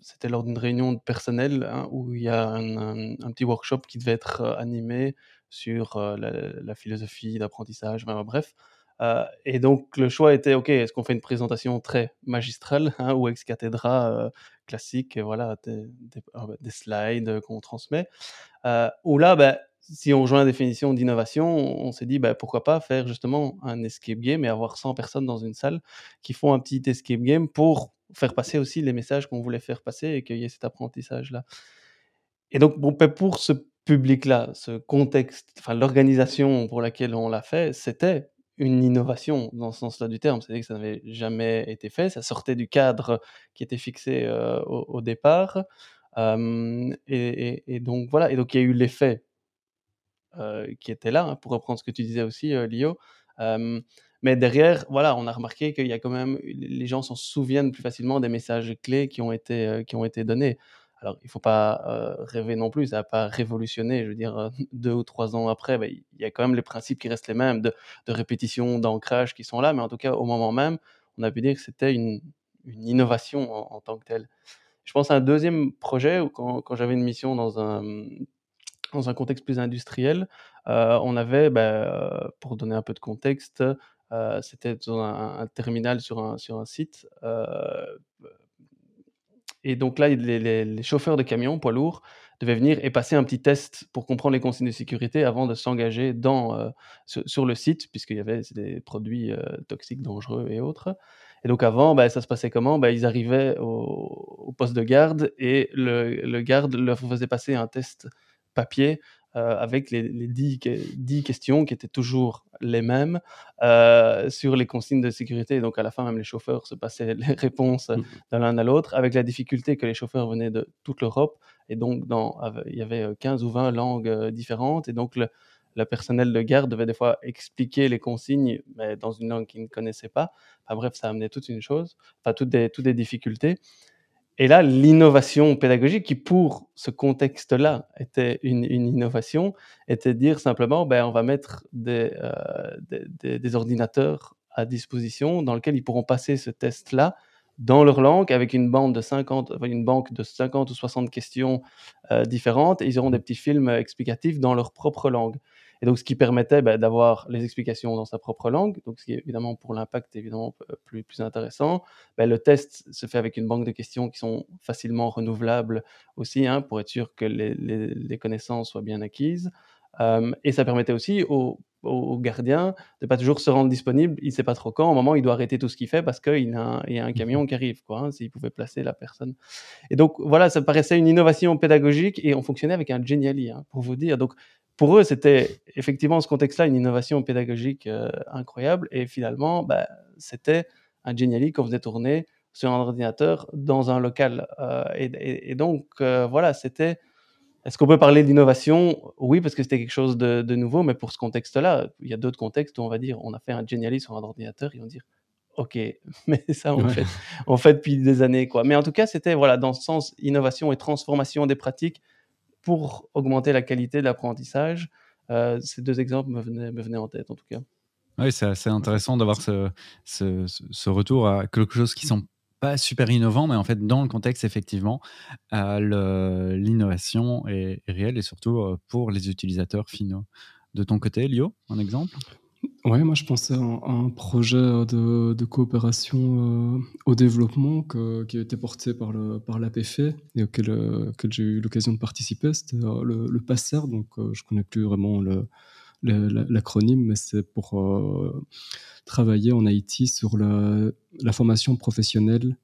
c'était lors d'une réunion de personnel hein, où il y a un, petit workshop qui devait être animé sur la, philosophie d'apprentissage, bref. et donc le choix était, ok, est-ce qu'on fait une présentation très magistrale hein, ou ex cathedra classique, voilà, des, ah, bah, slides qu'on transmet, ou là, ben, si on rejoint la définition d'innovation, on s'est dit bah, pourquoi pas faire justement un escape game et avoir 100 personnes dans une salle qui font un petit escape game pour faire passer aussi les messages qu'on voulait faire passer et qu'il y ait cet apprentissage-là. Et donc, ben, pour ce public-là, ce contexte, enfin l'organisation pour laquelle on l'a fait, c'était une innovation dans ce sens-là du terme, c'est-à-dire que ça n'avait jamais été fait, ça sortait du cadre qui était fixé euh, au, départ. et, et, donc voilà, et donc il y a eu l'effet qui était là, hein, pour reprendre ce que tu disais aussi, euh, Lio. mais derrière, voilà, on a remarqué qu'il y a quand même, les gens s'en souviennent plus facilement des messages clés qui ont été, euh, qui ont été donnés. Alors, il ne faut pas rêver non plus, ça n'a pas révolutionné. Je veux dire, [laughs] deux ou trois ans après, il y a quand même les principes qui restent les mêmes de, répétition, d'ancrage qui sont là, mais en tout cas, au moment même, on a pu dire que c'était une, innovation en, tant que telle. Je pense à un deuxième projet où quand, quand j'avais une mission dans un, dans un contexte plus industriel, euh, on avait, bah, euh, pour donner un peu de contexte, euh, c'était un, un, terminal sur un, sur un site. et donc là, les, chauffeurs de camions, poids lourds, devaient venir et passer un petit test pour comprendre les consignes de sécurité avant de s'engager dans sur, le site, puisqu'il y avait des produits toxiques, dangereux et autres. Et donc avant, bah, ça se passait comment? Bah, Ils arrivaient au, poste de garde et le, le garde leur faisait passer un test papier euh, avec les, les 10, que- 10 questions qui étaient toujours les mêmes euh, sur les consignes de sécurité. Donc à la fin, même les chauffeurs se passaient les [laughs] réponses Mm. de l'un à l'autre, avec la difficulté que les chauffeurs venaient de toute l'Europe. Et donc, dans, il y avait 15 ou 20 langues euh, différentes. Et donc, le, le personnel de garde devait des fois expliquer les consignes, mais dans une langue qu'ils ne connaissaient pas. Enfin bref, ça amenait toute une chose, enfin toutes des, toutes des difficultés. Et là, l'innovation pédagogique, qui pour ce contexte-là était une, innovation, était de dire simplement, ben, on va mettre des, euh, des, ordinateurs à disposition dans lesquels ils pourront passer ce test-là dans leur langue avec une bande de 50, enfin, une banque de 50 ou 60 questions euh, différentes. Et ils auront des petits films euh, explicatifs dans leur propre langue. Et donc, ce qui permettait ben, d'avoir les explications dans sa propre langue, donc ce qui est évidemment pour l'impact évidemment euh, plus, intéressant. Ben, le test se fait avec une banque de questions qui sont facilement renouvelables aussi, hein, pour être sûr que les, connaissances soient bien acquises. Et ça permettait aussi aux, aux gardiens de pas toujours se rendre disponible. Il sait pas trop quand. Au moment, il doit arrêter tout ce qu'il fait parce qu'il y a un camion qui arrive, hein, S'il pouvait placer la personne. Et donc voilà, ça paraissait une innovation pédagogique et on fonctionnait avec un Geniali, hein, pour vous dire. Donc pour eux, c'était effectivement ce contexte-là une innovation pédagogique euh, incroyable. Et finalement, bah, c'était un Geniali qu'on faisait tourner sur un ordinateur dans un local. Euh, et, et- et donc euh, voilà, c'était. Est-ce qu'on peut parler d'innovation? Oui, parce que c'était quelque chose de, de nouveau, mais pour ce contexte-là, il y a d'autres contextes où on va dire on a fait un Geniali sur un ordinateur, ils vont dire OK, [laughs] mais ça on Ouais. fait on fait depuis des années quoi. Mais en tout cas, c'était voilà dans ce sens innovation et transformation des pratiques pour augmenter la qualité de l'apprentissage. Euh, ces deux exemples me venaient, en tête en tout cas. Oui, c'est assez intéressant d'avoir ce, retour à quelque chose qui semble pas super innovant, mais en fait, dans le contexte, effectivement, l'innovation est, est réelle et surtout euh, pour les utilisateurs finaux. De ton côté, Lio, un exemple? Ouais, moi je pensais à un, projet euh, de, coopération euh, au développement qui a été porté par, le, par l'APF et auquel, euh, auquel j'ai eu l'occasion de participer. C'était le, le PASSER, donc je connais plus vraiment l'acronyme, mais c'est pour travailler en Haïti sur la, formation professionnelle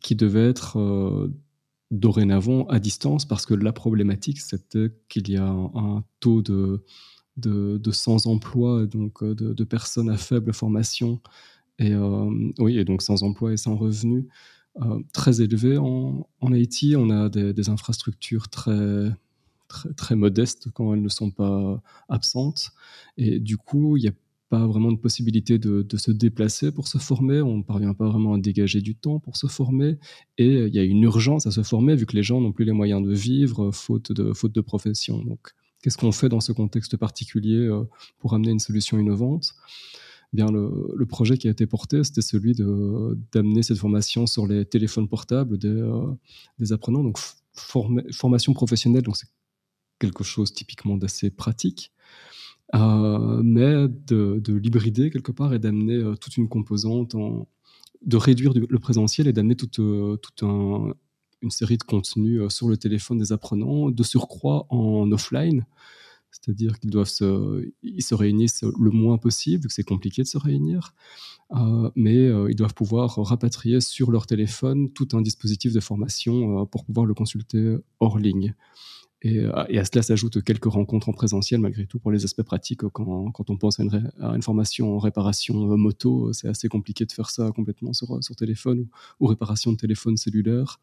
qui devait être dorénavant à distance parce que la problématique c'était qu'il y a un taux de, de, sans-emploi, donc euh, de, personnes à faible formation, et, euh, oui, et donc sans emploi et sans revenu, euh, très élevé en, Haïti. On a des, infrastructures très, très, modestes quand elles ne sont pas absentes. Et du coup, il n'y a pas vraiment de possibilité de, se déplacer pour se former. On ne parvient pas vraiment à dégager du temps pour se former. Et il y a une urgence à se former vu que les gens n'ont plus les moyens de vivre, faute de, faute de profession. Donc, qu'est-ce qu'on fait dans ce contexte particulier euh, pour amener une solution innovante? Eh Bien, le, projet qui a été porté, c'était celui d'amener cette formation sur les téléphones portables des, euh, apprenants. Donc, formation professionnelle, c'est quelque chose typiquement d'assez pratique, euh, mais de, de l'hybrider quelque part et d'amener toute une composante, de réduire du- le présentiel et d'amener toute un- une série de contenus euh, sur le téléphone des apprenants, de surcroît en offline. C'est-à-dire qu'ils doivent se, ils se réunissent le moins possible, vu que c'est compliqué de se réunir, euh, mais euh, ils doivent pouvoir rapatrier sur leur téléphone tout un dispositif de formation pour pouvoir le consulter hors ligne. Et, à cela s'ajoutent quelques rencontres en présentiel, malgré tout, pour les aspects pratiques. Quand, quand on pense à une, formation en réparation moto, c'est assez compliqué de faire ça complètement sur, sur téléphone ou réparation de téléphone cellulaire.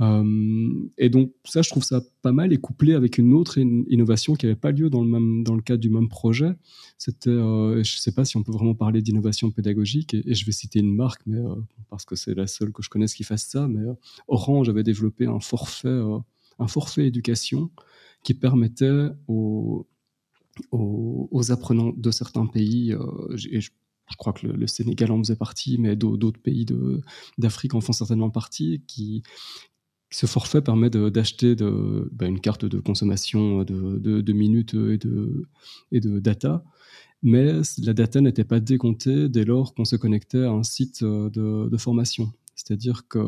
Euh, et donc ça, je trouve ça pas mal et couplé avec une autre in- innovation qui n'avait pas lieu dans le, cadre du même projet. C'était, euh, je ne sais pas si on peut vraiment parler d'innovation pédagogique, et, je vais citer une marque, mais euh, parce que c'est la seule que je connaisse qui fasse ça. Mais Orange avait développé un forfait, un forfait éducation qui permettait aux, apprenants de certains pays, et je, crois que le, le Sénégal en faisait partie, mais d'au- d'autres pays d'Afrique en font certainement partie, qui, ce forfait permet d'acheter bah, une carte de consommation de, minutes et de, data, mais la data n'était pas décomptée dès lors qu'on se connectait à un site euh, de, formation. C'est-à-dire que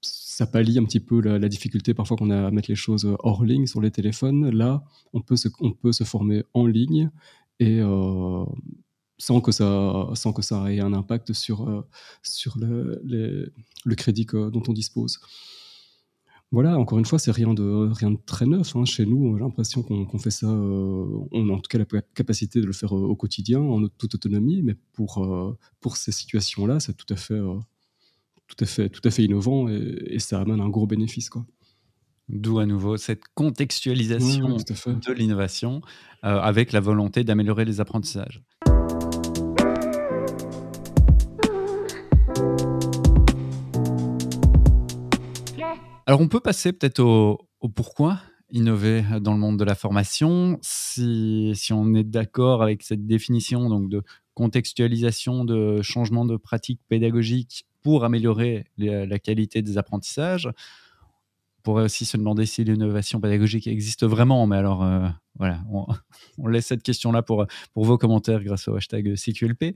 ça pallie un petit peu la, difficulté parfois qu'on a à mettre les choses hors ligne sur les téléphones. Là, on peut se, former en ligne et euh, sans que ça, ait un impact sur, euh, le, le crédit que- dont on dispose. Voilà, encore une fois, c'est rien de, rien de très neuf. Hein. Chez nous, j'ai l'impression qu'on fait ça, euh, on a en tout cas la capacité de le faire euh, au quotidien, en toute autonomie, mais pour, euh, pour ces situations-là, c'est tout, à fait, tout, à fait, tout à fait innovant et, ça amène un gros bénéfice. Quoi. D'où à nouveau cette contextualisation de l'innovation avec la volonté d'améliorer les apprentissages. Alors on peut passer peut-être au, pourquoi innover dans le monde de la formation. Si, on est d'accord avec cette définition donc de contextualisation, de changement de pratique pédagogique pour améliorer la qualité des apprentissages, pourrait aussi se demander si l'innovation pédagogique existe vraiment, mais alors euh, voilà, on, [laughs] laisse cette question-là pour, pour vos commentaires grâce au hashtag CQLP.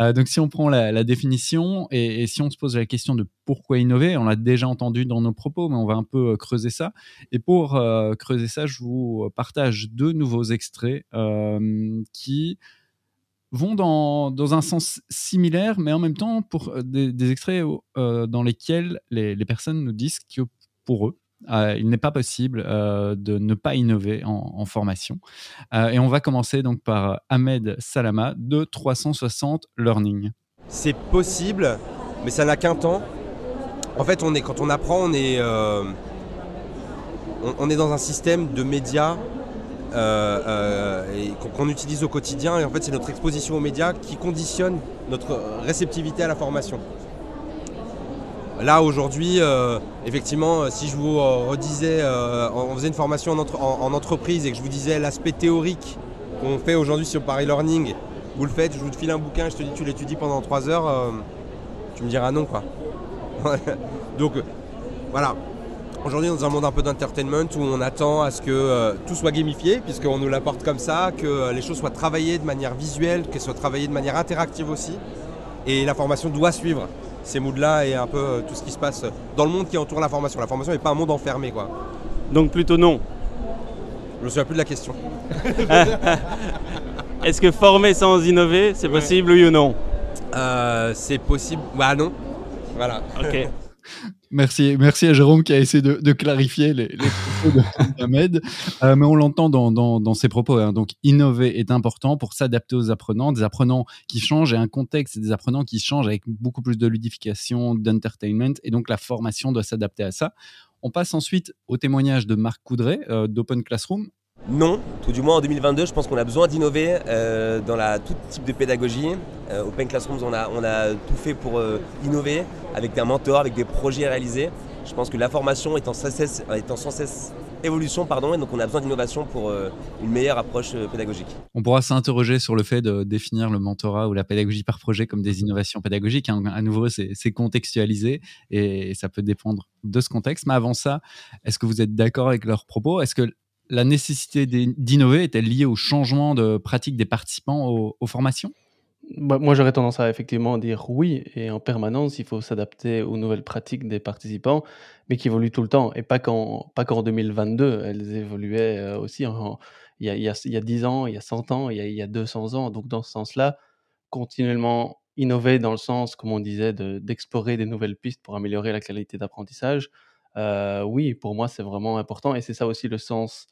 Euh, donc si on prend la, définition et, si on se pose la question de pourquoi innover, on l'a déjà entendu dans nos propos, mais on va un peu euh, creuser ça. Et pour creuser ça, je vous partage deux nouveaux extraits qui vont dans, dans, un sens similaire, mais en même temps pour des, extraits dans lesquels les, les personnes nous disent que pour eux, euh, il n'est pas possible euh, de ne pas innover en, formation. Euh, et on va commencer donc par Ahmed Salama de 360 Learning. C'est possible, mais ça n'a qu'un temps. En fait, on est, quand on apprend, on est, on, est dans un système de médias qu'on utilise au quotidien. Et en fait, c'est notre exposition aux médias qui conditionne notre réceptivité à la formation. Là aujourd'hui, euh, effectivement, euh, si je vous euh, redisais, on faisait une formation en, entreprise et que je vous disais l'aspect théorique qu'on fait aujourd'hui sur Paris Learning, vous le faites, je vous file un bouquin, je te dis tu l'étudies pendant trois heures, tu me diras non quoi. [laughs] Donc voilà. Aujourd'hui, dans un monde un peu d'entertainment où on attend à ce que tout soit gamifié, puisqu'on nous l'apporte comme ça, que les choses soient travaillées de manière visuelle, qu'elles soient travaillées de manière interactive aussi. Et la formation doit suivre ces moods-là et un peu euh, tout ce qui se passe dans le monde qui entoure la formation. La formation n'est pas un monde enfermé. quoi. Donc plutôt non Je me souviens plus de la question. [laughs] Est-ce que former sans innover, c'est possible oui ou non? Euh, C'est possible. Bah non. Voilà. Ok. [laughs] Merci, à Jérôme qui a essayé de, clarifier les, propos d'Ahmed. Euh, mais on l'entend dans, ses propos. Hein. Donc, innover est important pour s'adapter aux apprenants, des apprenants qui changent et un contexte, des apprenants qui changent avec beaucoup plus de ludification, d'entertainment. Et donc, la formation doit s'adapter à ça. On passe ensuite au témoignage de Marc Coudray euh, d'Open Classroom. Non, tout du moins en 2022, je pense qu'on a besoin d'innover euh, dans la, tout type de pédagogie. Euh, Open Classrooms, on a, on a tout fait pour euh, innover avec des mentors, avec des projets réalisés. Je pense que la formation est en sans cesse, sans cesse évolution, pardon, et donc on a besoin d'innovation pour une meilleure approche pédagogique. On pourra s'interroger sur le fait de définir le mentorat ou la pédagogie par projet comme des innovations pédagogiques. Hein. À nouveau, c'est contextualisé et ça peut dépendre de ce contexte. Mais avant ça, est-ce que vous êtes d'accord avec leurs propos? Est-ce que la nécessité d'innover est-elle liée au changement de pratique des participants aux, formations? Bah, Moi, j'aurais tendance à effectivement dire oui, et en permanence, il faut s'adapter aux nouvelles pratiques des participants, mais qui évoluent tout le temps, et pas qu'en, pas qu'en 2022, elles évoluaient euh, aussi il, y a, il, y a, 10 ans, il y a 100 ans, il y a, il y a 200 ans. Donc, dans ce sens-là, continuellement innover dans le sens, comme on disait, d'explorer des nouvelles pistes pour améliorer la qualité d'apprentissage, euh, oui, pour moi, c'est vraiment important, et c'est ça aussi le sens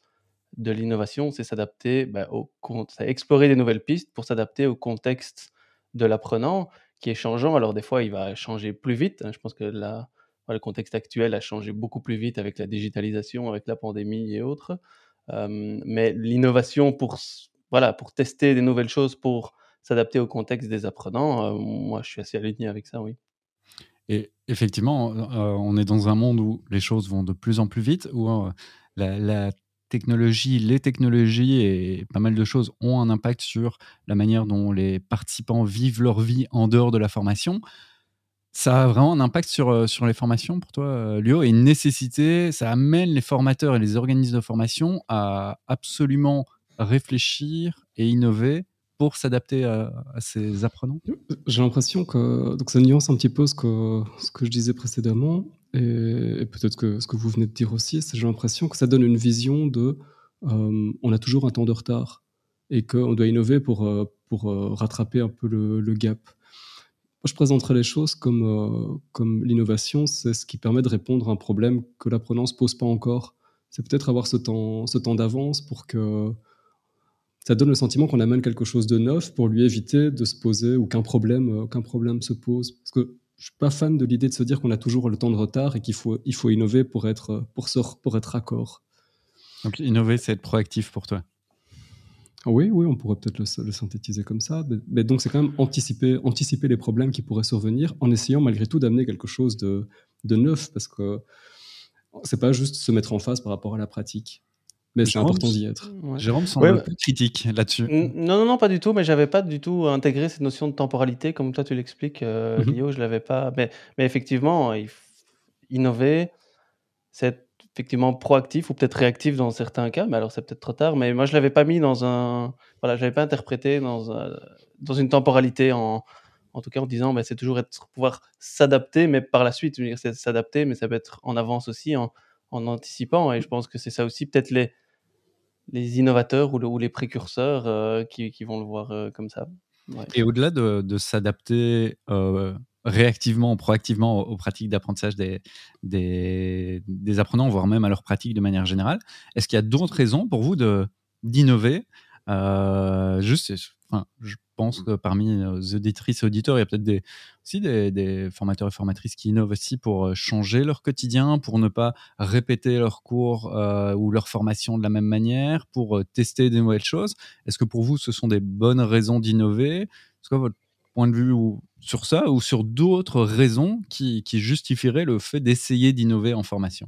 de l'innovation, c'est s'adapter bah, au explorer des nouvelles pistes pour s'adapter au contexte de l'apprenant qui est changeant. Alors des fois, il va changer plus vite. Hein. Je pense que le contexte actuel a changé beaucoup plus vite avec la digitalisation, avec la pandémie et autres. mais l'innovation pour voilà pour tester des nouvelles choses, pour s'adapter au contexte des apprenants, euh, moi je suis assez aligné avec ça, oui. Et effectivement, euh, on est dans un monde où les choses vont de plus en plus vite, où euh, la, technologie, les technologies et pas mal de choses ont un impact sur la manière dont les participants vivent leur vie en dehors de la formation. Ça a vraiment un impact sur, euh, sur les formations pour toi, euh, Lio, et une nécessité, ça amène les formateurs et les organismes de formation à absolument réfléchir et innover pour s'adapter à, ces apprenants? J'ai l'impression que donc ça nuance un petit peu ce que, ce que je disais précédemment. Et, peut-être que ce que vous venez de dire aussi, c'est j'ai l'impression que ça donne une vision de euh, on a toujours un temps de retard et qu'on doit innover pour, euh, pour euh, rattraper un peu le, gap. je présenterais les choses comme, comme l'innovation, c'est ce qui permet de répondre à un problème que l'apprenant ne se pose pas encore. C'est peut-être avoir ce temps, ce temps d'avance pour que ça donne le sentiment qu'on amène quelque chose de neuf pour lui éviter de se poser ou qu'un problème, euh, qu'un problème se pose. Parce que je suis pas fan de l'idée de se dire qu'on a toujours le temps de retard et qu'il faut, il faut innover pour être, pour, pour être raccord. Donc innover, c'est être proactif pour toi oui, oui, on pourrait peut-être le, synthétiser comme ça. Mais, donc, c'est quand même anticiper, anticiper les problèmes qui pourraient survenir en essayant malgré tout d'amener quelque chose de, de, neuf, parce que c'est pas juste se mettre en face par rapport à la pratique. Mais c'est important d'y être. Jérôme semble un peu critique là-dessus. Non, non, non, pas du tout. Mais j'avais pas du tout intégré cette notion de temporalité comme toi tu l'expliques, euh, mm Je l'avais pas. Mais, mais effectivement, il innover, c'est effectivement proactif ou peut-être réactif dans certains cas, mais alors c'est peut-être trop tard. Mais moi, je l'avais pas mis dans un, voilà, je l'avais pas interprété dans dans une temporalité en, en tout cas en disant, ben, c'est toujours être pouvoir s'adapter, mais par la suite, c'est s'adapter, mais ça peut être en avance aussi, en, en anticipant. Et je pense que c'est ça aussi peut-être les les innovateurs ou, les précurseurs euh, qui, vont le voir euh, comme ça. Et au-delà de, s'adapter euh, réactivement, proactivement aux, pratiques d'apprentissage des, des, apprenants, voire même à leurs pratiques de manière générale. Est-ce qu'il y a d'autres raisons pour vous d'innover Juste, enfin, je pense que parmi nos auditrices et auditeurs, il y a peut-être des, aussi des, formateurs et formatrices qui innovent aussi pour euh, changer leur quotidien, pour ne pas répéter leurs cours euh, ou leur formation de la même manière, pour tester des nouvelles choses. Est-ce que pour vous, ce sont des bonnes raisons d'innover? Est-ce que votre point de vue ou sur ça ou sur d'autres raisons qui, qui, justifieraient le fait d'essayer d'innover en formation?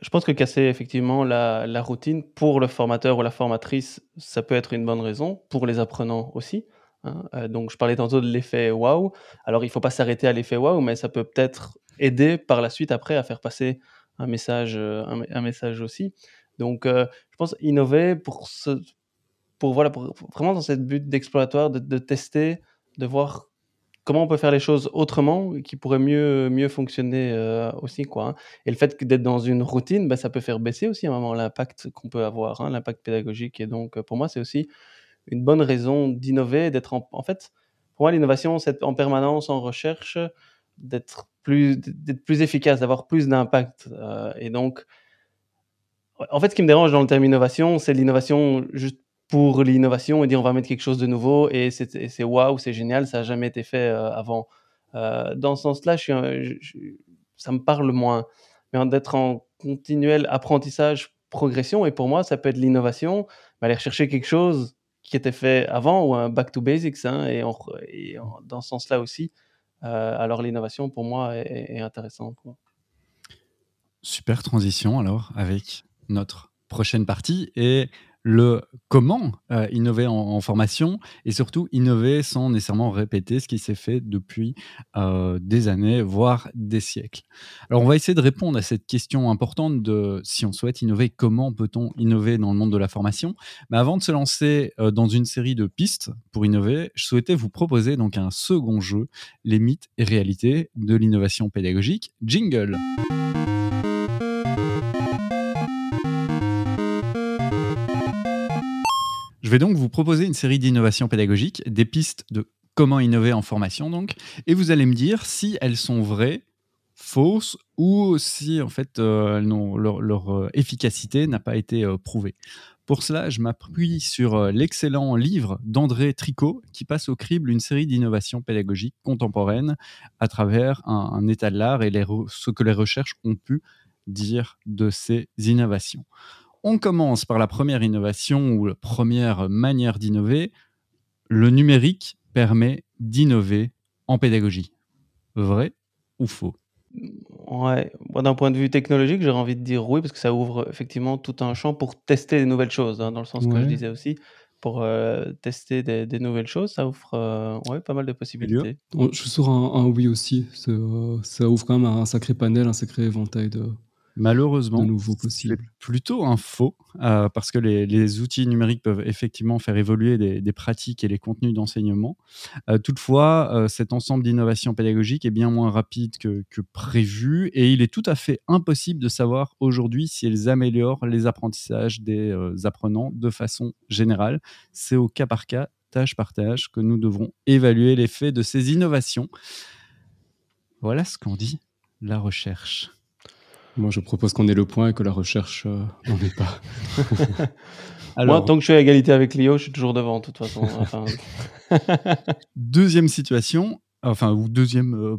Je pense que casser effectivement la, routine pour le formateur ou la formatrice, ça peut être une bonne raison, pour les apprenants aussi. Hein. Euh, donc je parlais tantôt de l'effet waouh. Alors il ne faut pas s'arrêter à l'effet waouh, mais ça peut peut-être aider par la suite après à faire passer un message, euh, un, message aussi. Donc euh, je pense innover pour, pour, voilà, vraiment dans cette but d'exploratoire, de, de tester, de voir comment on peut faire les choses autrement qui pourrait mieux, mieux fonctionner euh, aussi. Quoi, hein. Et le fait d'être dans une routine, bah, ça peut faire baisser aussi à un moment l'impact qu'on peut avoir, hein, l'impact pédagogique. Et donc, pour moi, c'est aussi une bonne raison d'innover, d'être en, en, fait, pour moi, l'innovation, c'est en permanence en recherche, d'être plus, d'être plus efficace, d'avoir plus d'impact. Euh, et donc, en fait, ce qui me dérange dans le terme innovation, c'est l'innovation juste pour l'innovation et dire on va mettre quelque chose de nouveau et c'est waouh, c'est génial, ça n'a jamais été fait euh, avant. Euh, dans ce sens-là, ça me parle moins. Mais d'être en continuel apprentissage, progression, et pour moi, ça peut être l'innovation, aller rechercher quelque chose qui était fait avant ou un back to basics, hein, et, dans ce sens-là aussi. Euh, alors l'innovation, pour moi, est intéressante. Super transition alors avec notre prochaine partie. Et le comment euh, innover en, formation et surtout innover sans nécessairement répéter ce qui s'est fait depuis euh, des années, voire des siècles. Alors on va essayer de répondre à cette question importante de si on souhaite innover, comment peut-on innover dans le monde de la formation Mais avant de se lancer euh, dans une série de pistes pour innover, je souhaitais vous proposer donc un second jeu, les mythes et réalités de l'innovation pédagogique. Jingle. Je vais donc vous proposer une série d'innovations pédagogiques, des pistes de comment innover en formation donc, et vous allez me dire si elles sont vraies, fausses ou si en fait euh, leur, euh, efficacité n'a pas été euh, prouvée. Pour cela, je m'appuie sur l'excellent livre d'André Tricot qui passe au crible une série d'innovations pédagogiques contemporaines à travers un, état de l'art et ce que les recherches ont pu dire de ces innovations. On commence par la première innovation ou la première manière d'innover. Le numérique permet d'innover en pédagogie. Vrai ou faux? Ouais, d'un point de vue technologique, j'aurais envie de dire oui, parce que ça ouvre effectivement tout un champ pour tester des nouvelles choses, hein, dans le sens que je disais aussi. Pour euh, tester des, nouvelles choses, ça ouvre euh, ouais, pas mal de possibilités. Je suis sur un, oui aussi. Euh, ça ouvre quand même un sacré panel, un sacré éventail de, Malheureusement, c'est plutôt un faux, euh, parce que les, outils numériques peuvent effectivement faire évoluer des, pratiques et les contenus d'enseignement. Euh, toutefois, euh, cet ensemble d'innovations pédagogiques est bien moins rapide que, prévu, et il est tout à fait impossible de savoir aujourd'hui si elles améliorent les apprentissages des apprenants de façon générale. C'est au cas par cas tâche par tâche, que nous devrons évaluer l'effet de ces innovations. Voilà ce qu'en dit la recherche. Moi, je propose qu'on ait le point et que la recherche euh, n'en ait pas. [laughs] Moi, tant que je suis à égalité avec Léo, je suis toujours devant, de toute façon. [laughs] deuxième situation, enfin, ou deuxième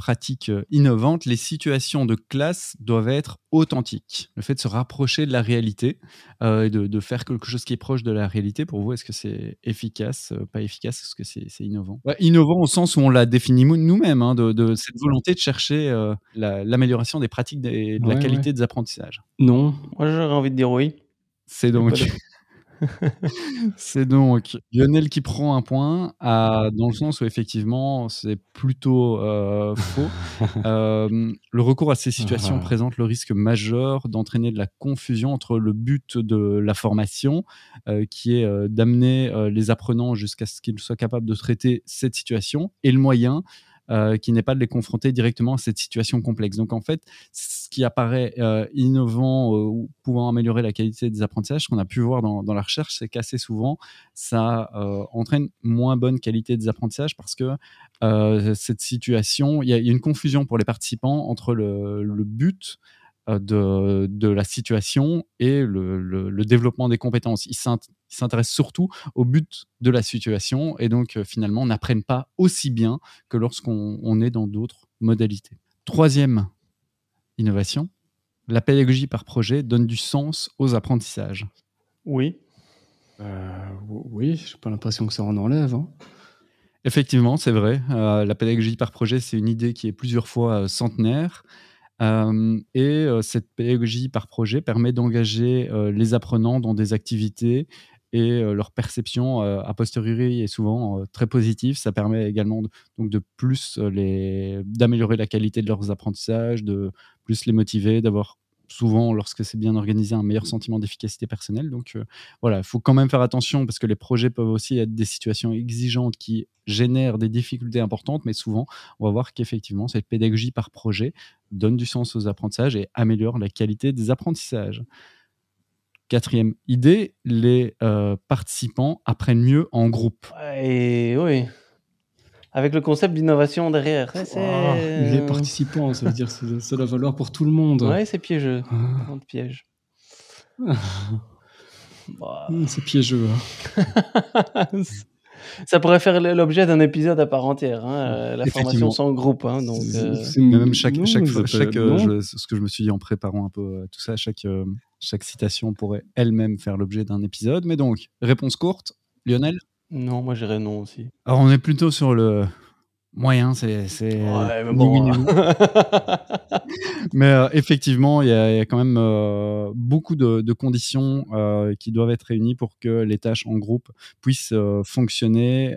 euh, pratique euh, innovante, les situations de classe doivent être authentiques. Le fait de se rapprocher de la réalité euh, et de, faire quelque chose qui est proche de la réalité, pour vous, est-ce que c'est efficace, pas efficace Est-ce que c'est innovant? Innovant au sens où on l'a défini nous-mêmes, hein, de, cette volonté de chercher l'amélioration des pratiques et de la qualité des apprentissages. Non. Moi, j'aurais envie de dire oui. C'est donc. [laughs] c'est donc Lionel qui prend un point, dans le sens où effectivement c'est plutôt euh, faux. [laughs] Euh, le recours à ces situations ah. présente le risque majeur d'entraîner de la confusion entre le but de la formation, euh, qui est d'amener les apprenants jusqu'à ce qu'ils soient capables de traiter cette situation, et le moyen euh, qui n'est pas de les confronter directement à cette situation complexe. Donc en fait, ce qui apparaît euh, innovant euh, ou pouvant améliorer la qualité des apprentissages, ce qu'on a pu voir dans, la recherche, c'est qu'assez souvent, ça entraîne moins bonne qualité des apprentissages parce que cette situation, il y, a une confusion pour les participants entre le, le but de, de, la situation et le, le, développement des compétences. Ils s'intéressent surtout au but de la situation et donc finalement n'apprennent pas aussi bien que lorsqu'on est dans d'autres modalités. Troisième innovation, la pédagogie par projet donne du sens aux apprentissages. Oui. Euh, oui, j'ai pas l'impression que ça en enlève. Hein. Effectivement, c'est vrai. Euh, la pédagogie par projet, c'est une idée qui est plusieurs fois euh, centenaire et cette pédagogie par projet permet d'engager les apprenants dans des activités et leur perception a posteriori est souvent très positive. Ça permet également donc de plus les d'améliorer la qualité de leurs apprentissages, de plus les motiver, d'avoir souvent, lorsque c'est bien organisé, un meilleur sentiment d'efficacité personnelle. Donc euh, voilà, il faut quand même faire attention parce que les projets peuvent aussi être des situations exigeantes qui génèrent des difficultés importantes, mais souvent, on va voir qu'effectivement, cette pédagogie par projet donne du sens aux apprentissages et améliore la qualité des apprentissages. Quatrième idée, les euh, participants apprennent mieux en groupe. Et oui, avec le concept d'innovation derrière. Ah, les participants, ça veut dire que ça doit valoir pour tout le monde. Ouais, c'est piégeux. Ah. piège. Bah. Hmm, c'est piégeux. Hein. [laughs] ça pourrait faire l'objet d'un épisode à part entière, hein, euh, la formation sans groupe. Hein, donc, euh. Même chaque, chaque, chaque euh, ce que je me suis dit en préparant un peu tout ça, chaque, chaque citation pourrait elle-même faire l'objet d'un épisode. Mais donc, réponse courte, Lionel non, moi j'irais non aussi. Alors on est plutôt sur le moyen, c'est. Ouais, mais bon. Hein. [laughs] mais euh, effectivement, il y, a quand même euh, beaucoup de, conditions euh, qui doivent être réunies pour que les tâches en groupe puissent fonctionner.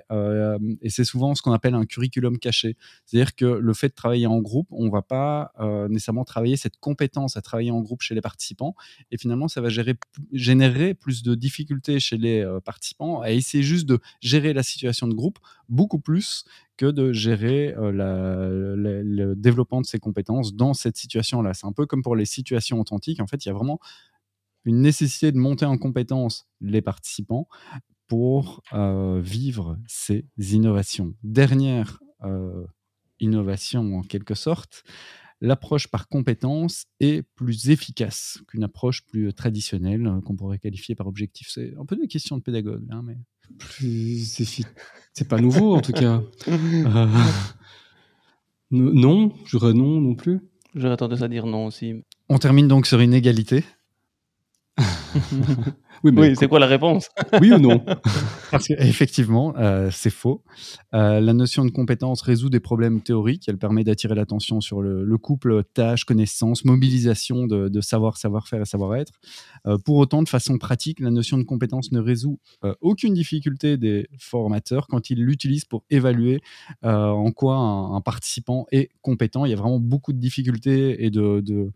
et c'est souvent ce qu'on appelle un curriculum caché. C'est-à-dire que le fait de travailler en groupe, on ne va pas nécessairement travailler cette compétence à travailler en groupe chez les participants. Et finalement, ça va gérer, générer plus de difficultés chez les participants à essayer juste de gérer la situation de groupe beaucoup plus que de gérer le développement de ses compétences dans cette situation-là. C'est un peu comme pour les situations authentiques. En fait, il y a vraiment une nécessité de monter en compétence les participants pour vivre ces innovations. Dernière innovation en quelque sorte, l'approche par compétence est plus efficace qu'une approche plus traditionnelle qu'on pourrait qualifier par objectif. C'est un peu une question de pédagogue, hein, mais plus efficace. C'est pas nouveau en tout cas. [laughs] Euh, non, j'aurais non non plus. J'aurais tendance à dire non aussi. On termine donc sur une égalité. [laughs] Oui, c'est quoi la réponse? Oui ou non? Parce qu'effectivement, euh, c'est faux. Euh, la notion de compétence résout des problèmes théoriques. Elle permet d'attirer l'attention sur le, couple tâche, connaissance, mobilisation de, savoir, savoir-faire et savoir-être. Euh, pour autant, de façon pratique, la notion de compétence ne résout aucune difficulté des formateurs quand ils l'utilisent pour évaluer en quoi un, participant est compétent. Il y a vraiment beaucoup de difficultés et de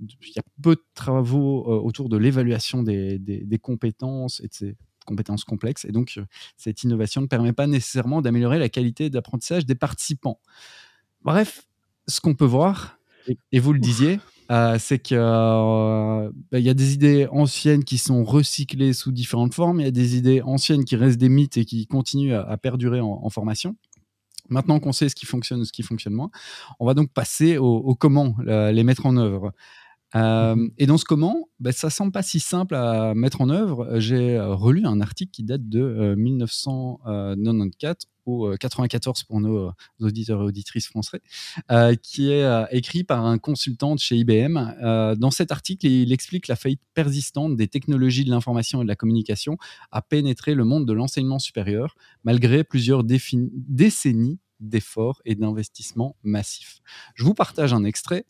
il y a peu de travaux euh, autour de l'évaluation des, compétences et de ces compétences complexes. Et donc, euh, cette innovation ne permet pas nécessairement d'améliorer la qualité d'apprentissage des participants. Bref, ce qu'on peut voir, et, vous le disiez, euh, c'est qu'il bah, y a des idées anciennes qui sont recyclées sous différentes formes, il y a des idées anciennes qui restent des mythes et qui continuent à, perdurer en, formation. Maintenant qu'on sait ce qui fonctionne ou ce qui fonctionne moins, on va donc passer au, comment les mettre en œuvre. Euh, mmh et dans ce comment, bah, ça semble pas si simple à mettre en œuvre. J'ai euh, relu un article qui date de 1994 ou 94 pour nos auditeurs et auditrices français, euh, qui est écrit par un consultant de chez IBM. dans cet article, il explique la faillite persistante des technologies de l'information et de la communication à pénétrer le monde de l'enseignement supérieur, malgré plusieurs décennies d'efforts et d'investissements massifs. Je vous partage un extrait.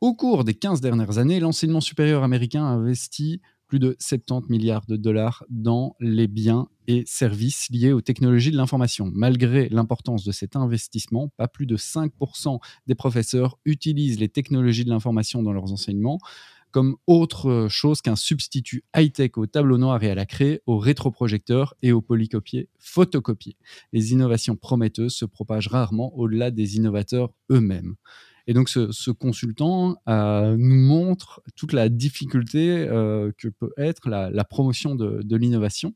Au cours des 15 dernières années, l'enseignement supérieur américain a investi plus de 70 milliards de dollars dans les biens et services liés aux technologies de l'information. Malgré l'importance de cet investissement, pas plus de 5% des professeurs utilisent les technologies de l'information dans leurs enseignements comme autre chose qu'un substitut high-tech au tableau noir et à la craie, au rétroprojecteur et au polycopier photocopier. Les innovations prometteuses se propagent rarement au-delà des innovateurs eux-mêmes. Et donc, ce, consultant euh, nous montre toute la difficulté euh, que peut être la, promotion de l'innovation.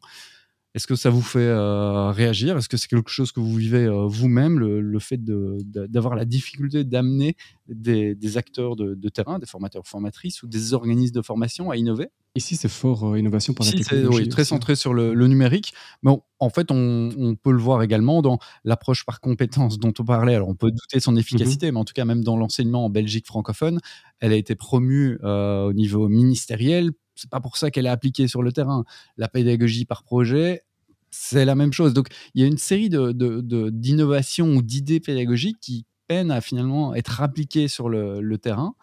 Est-ce que ça vous fait euh, réagir? Est-ce que c'est quelque chose que vous vivez euh, vous-même, le, fait d'avoir la difficulté d'amener des, acteurs de, terrain, des formateurs, formatrices ou des organismes de formation à innover? Ici, c'est fort euh, innovation par la technologie. Oui, très centré sur le, numérique. Mais en fait, on, peut le voir également dans l'approche par compétences dont on parlait. Alors, on peut douter de son efficacité, mmh mais en tout cas, même dans l'enseignement en Belgique francophone, elle a été promue au niveau ministériel c'est pas pour ça qu'elle est appliquée sur le terrain. La pédagogie par projet, c'est la même chose. Donc, il y a une série d'innovations de, ou d'idées pédagogiques qui peinent à finalement être appliquées sur le, terrain.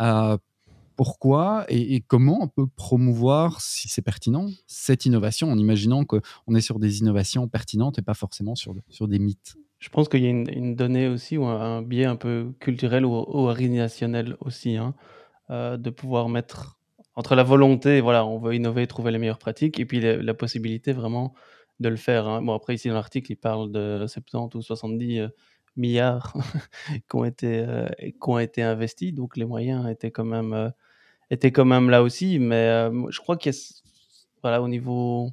Euh, pourquoi et, comment on peut promouvoir, si c'est pertinent, cette innovation en imaginant qu'on est sur des innovations pertinentes et pas forcément sur, sur des mythes? Je pense qu'il y a une, donnée aussi ou un, biais un peu culturel ou, organisationnel aussi, hein, euh, de pouvoir mettre entre la volonté, voilà, on veut innover, trouver les meilleures pratiques, et puis la, possibilité vraiment de le faire. Hein. Bon, après, ici, dans l'article, il parle de 70 ou 70 euh, milliards [laughs] qui, ont été, euh, qui ont été investis, donc les moyens étaient quand même, euh, étaient quand même là aussi, mais je crois qu'il y a, voilà, au niveau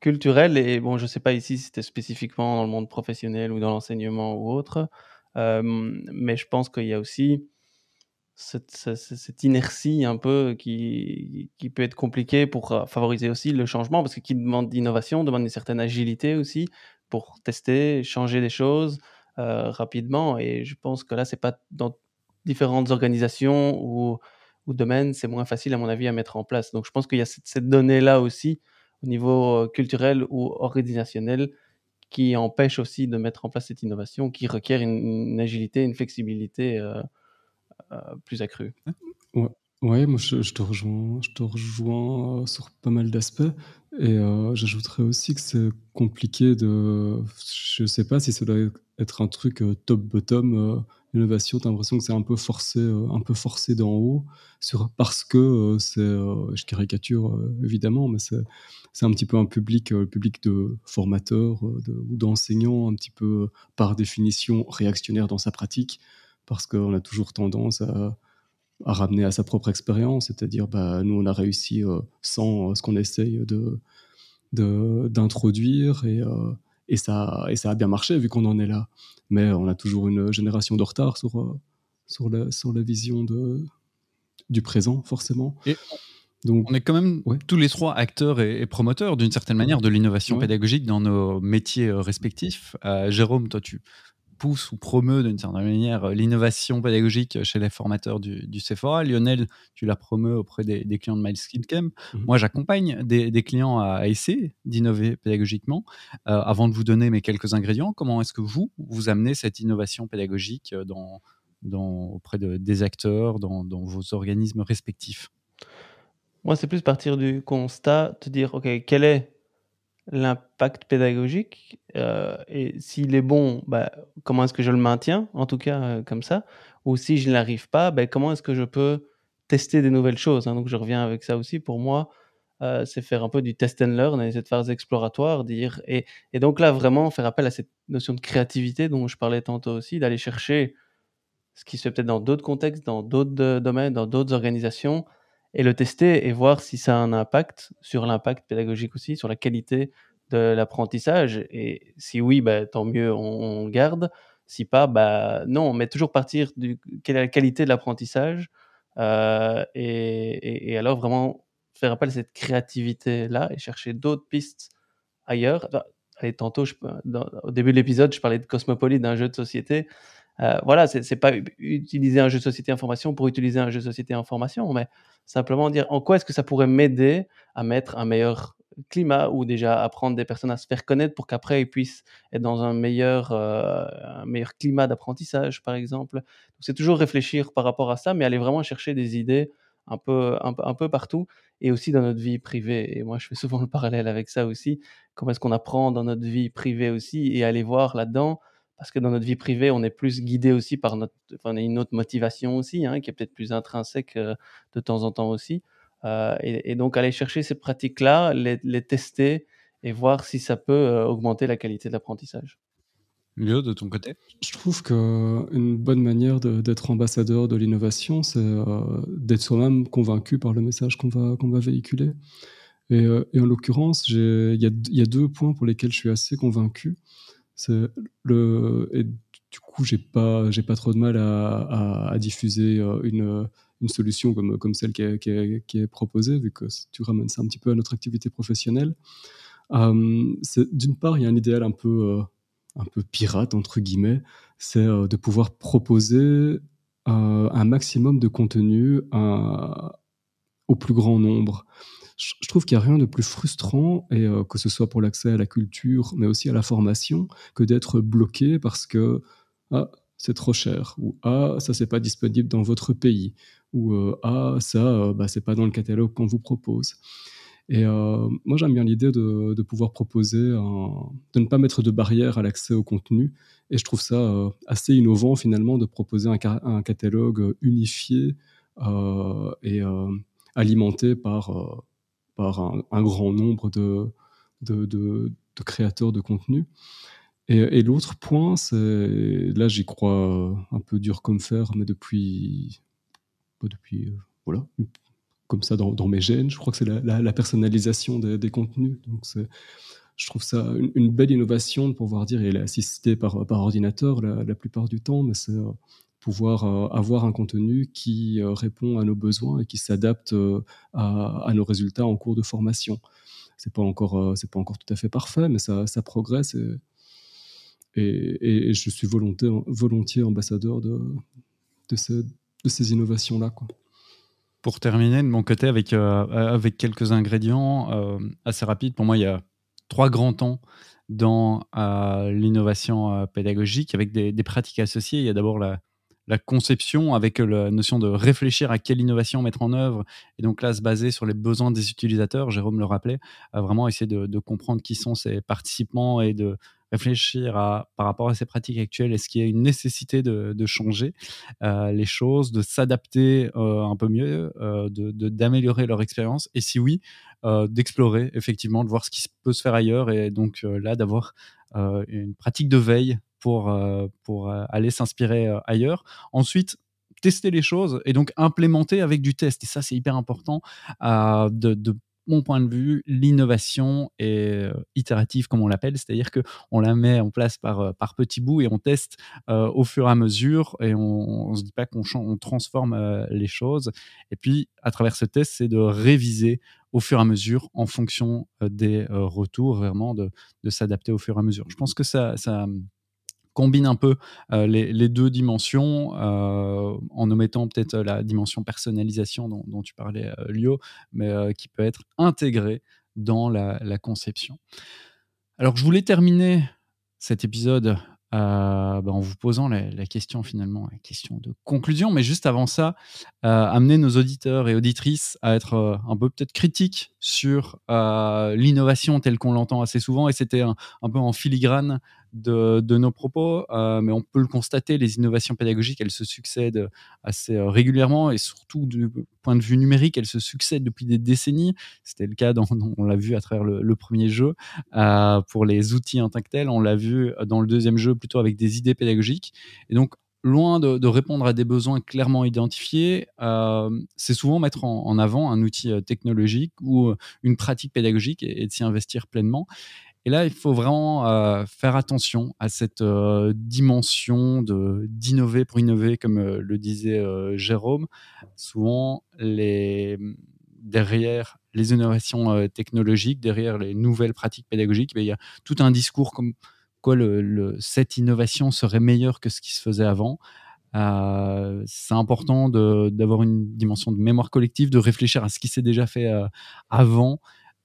culturel, et bon, je sais pas ici si c'était spécifiquement dans le monde professionnel ou dans l'enseignement ou autre, mais je pense qu'il y a aussi cette, inertie un peu qui, peut être compliquée pour euh, favoriser aussi le changement, parce que qui demande d'innovation, demande une certaine agilité aussi pour tester, changer des choses euh, rapidement. Et je pense que là, c'est pas dans différentes organisations ou, domaines, c'est moins facile à mon avis à mettre en place. Donc je pense qu'il y a cette, donnée-là aussi au niveau euh, culturel ou organisationnel qui empêche aussi de mettre en place cette innovation, qui requiert une, agilité, une flexibilité. Plus accru. Ouais. Moi je, te rejoins, je te rejoins euh, sur pas mal d'aspects. Et euh, j'ajouterais aussi que c'est compliqué de. Je sais pas si ça doit être un truc top-bottom. innovation, tu as l'impression que c'est un peu forcé, un peu forcé d'en haut, parce que c'est. je caricature évidemment, mais c'est un petit peu un public, public de formateurs ou d'enseignants, un petit peu par définition réactionnaire dans sa pratique parce qu'on a toujours tendance à, ramener à sa propre expérience, c'est-à-dire bah, nous on a réussi euh, sans euh, ce qu'on essaye de d'introduire et, euh, et, ça, et ça a bien marché vu qu'on en est là. Mais on a toujours une génération de retard sur, sur, la, sur la vision de, du présent, forcément. Et donc, on est quand même tous les trois acteurs et, promoteurs d'une certaine manière de l'innovation pédagogique dans nos métiers respectifs. Jérôme, toi, tu pousse ou promeut d'une certaine manière euh, l'innovation pédagogique chez les formateurs du, du, Sephora. Lionel, tu la promeus auprès des, clients de My Camp. Mmh Moi, j'accompagne des, clients à, essayer d'innover pédagogiquement. Euh, avant de vous donner mes quelques ingrédients, comment est-ce que vous, vous amenez cette innovation pédagogique euh, dans, dans, auprès de, des acteurs, dans, dans vos organismes respectifs? Moi, c'est plus partir du constat, te dire, OK, quel est l'impact pédagogique euh, et s'il est bon, bah, comment est-ce que je le maintiens, en tout cas euh, comme ça, ou si je n'arrive pas, bah, comment est-ce que je peux tester des nouvelles choses. Hein. Donc je reviens avec ça aussi. Pour moi, euh, c'est faire un peu du test and learn, cette phase exploratoire, dire et, et, donc là vraiment faire appel à cette notion de créativité dont je parlais tantôt aussi, d'aller chercher ce qui se fait peut-être dans d'autres contextes, dans d'autres domaines, dans d'autres organisations, et le tester et voir si ça a un impact sur l'impact pédagogique aussi, sur la qualité de l'apprentissage. Et si oui, bah, tant mieux, on, garde. Si pas, bah, non, mais toujours partir du quelle est la qualité de l'apprentissage euh, et, alors vraiment faire appel à cette créativité-là et chercher d'autres pistes ailleurs. Allez, tantôt, au début de l'épisode, je parlais de Cosmopolis, d'un jeu de société. Euh, voilà, c'est pas utiliser un jeu de société information pour utiliser un jeu de société information, mais simplement dire en quoi est-ce que ça pourrait m'aider à mettre un meilleur climat ou déjà apprendre des personnes à se faire connaître pour qu'après ils puissent être dans un meilleur, euh, meilleur climat d'apprentissage, par exemple. C'est toujours réfléchir par rapport à ça, mais aller vraiment chercher des idées un peu, un, peu partout et aussi dans notre vie privée. Et moi, je fais souvent le parallèle avec ça aussi. Comment est-ce qu'on apprend dans notre vie privée aussi et aller voir là-dedans parce que dans notre vie privée, on est plus guidé aussi par notre, enfin, on a une autre motivation aussi, hein, qui est peut-être plus intrinsèque euh, de temps en temps aussi. Euh, et, donc aller chercher ces pratiques-là, les, tester et voir si ça peut euh, augmenter la qualité de l'apprentissage. Lio, de ton côté? Je trouve qu'une bonne manière d'être ambassadeur de l'innovation, c'est d'être soi-même convaincu par le message qu'on va, qu'on va véhiculer. Et, en l'occurrence, il y, y, a deux points pour lesquels je suis assez convaincu. Du coup, j'ai pas pas trop de mal à, diffuser euh, une, solution comme, celle qui est, proposée, vu que tu ramènes ça un petit peu à notre activité professionnelle. Euh, D'une part, il y a un idéal un peu, euh, pirate, entre guillemets, c'est euh, de pouvoir proposer un maximum de contenu au plus grand nombre je trouve qu'il n'y a rien de plus frustrant, et euh, que ce soit pour l'accès à la culture, mais aussi à la formation, que d'être bloqué parce que ah, c'est trop cher, ou ah, ça, c'est pas disponible dans votre pays, ou euh, ah, ça, euh, bah, c'est pas dans le catalogue qu'on vous propose. Et moi, j'aime bien l'idée de, pouvoir proposer, de ne pas mettre de barrière à l'accès au contenu. Et je trouve ça assez innovant, finalement, de proposer un, un catalogue unifié et alimenté par par un, grand nombre de, créateurs de contenu. Et, l'autre point, c'est là j'y crois un peu dur comme fer, mais depuis, depuis euh, voilà, comme ça dans, mes gènes, je crois que c'est la, personnalisation des, contenus. Donc je trouve ça une, belle innovation de pouvoir dire, il est assisté par, par ordinateur la, la plupart du temps, mais c'est euh, pouvoir euh, avoir un contenu qui euh, répond à nos besoins et qui s'adapte euh, à, nos résultats en cours de formation. C'est pas encore, pas encore tout à fait parfait, mais ça, ça progresse et, et, je suis volontiers, volontiers ambassadeur de, de, ces, de ces innovations-là. Pour terminer, de mon côté, avec, avec quelques ingrédients assez rapides, pour moi, il y a trois grands temps dans l'innovation pédagogique avec des, des, pratiques associées. Il y a d'abord la, la conception avec la notion de réfléchir à quelle innovation mettre en œuvre et donc là se baser sur les besoins des utilisateurs, Jérôme le rappelait, vraiment essayer de, comprendre qui sont ces participants et de réfléchir à, par rapport à ces pratiques actuelles, est-ce qu'il y a une nécessité de, changer euh, les choses, de s'adapter euh, un peu mieux, euh, d'améliorer leur expérience et si oui, d'explorer effectivement, de voir ce qui peut se faire ailleurs et donc là d'avoir une pratique de veille pour, euh, euh, aller s'inspirer euh, ailleurs. Ensuite, tester les choses et donc implémenter avec du test. Et ça, c'est hyper important de, mon point de vue, l'innovation est itérative, comme on l'appelle, c'est-à-dire qu'on la met en place par, par petits bouts et on teste au fur et à mesure et on ne se dit pas qu'on on transforme les choses. Et puis, à travers ce test, c'est de réviser au fur et à mesure en fonction des retours, vraiment de, s'adapter au fur et à mesure. Je pense que ça, combine un peu euh, les, deux dimensions euh, en omettant peut-être la dimension personnalisation dont, tu parlais, euh, Lio, mais qui peut être intégrée dans la, conception. Alors, je voulais terminer cet épisode bah, en vous posant la, question finalement, la question de conclusion. Mais juste avant ça, amener nos auditeurs et auditrices à être un peu peut-être critiques sur l'innovation telle qu'on l'entend assez souvent. Et c'était un, peu en filigrane de, nos propos, euh, mais on peut le constater, les innovations pédagogiques, elles se succèdent assez euh, régulièrement et surtout du point de vue numérique, elles se succèdent depuis des décennies. C'était le cas, dans, on l'a vu à travers le, premier jeu, euh, pour les outils en tant que tels, on l'a vu dans le deuxième jeu plutôt avec des idées pédagogiques. Et donc, loin de, répondre à des besoins clairement identifiés, euh, c'est souvent mettre en, avant un outil euh, technologique ou euh, une pratique pédagogique et, et de s'y investir pleinement. Et là, il faut vraiment euh, faire attention à cette euh, dimension de d'innover pour innover, comme euh, le disait Jérôme. Souvent, derrière les innovations technologiques, derrière les nouvelles pratiques pédagogiques, ben, il y a tout un discours comme quoi cette innovation serait meilleure que ce qui se faisait avant. C'est important d'avoir une dimension de mémoire collective, de réfléchir à ce qui s'est déjà fait avant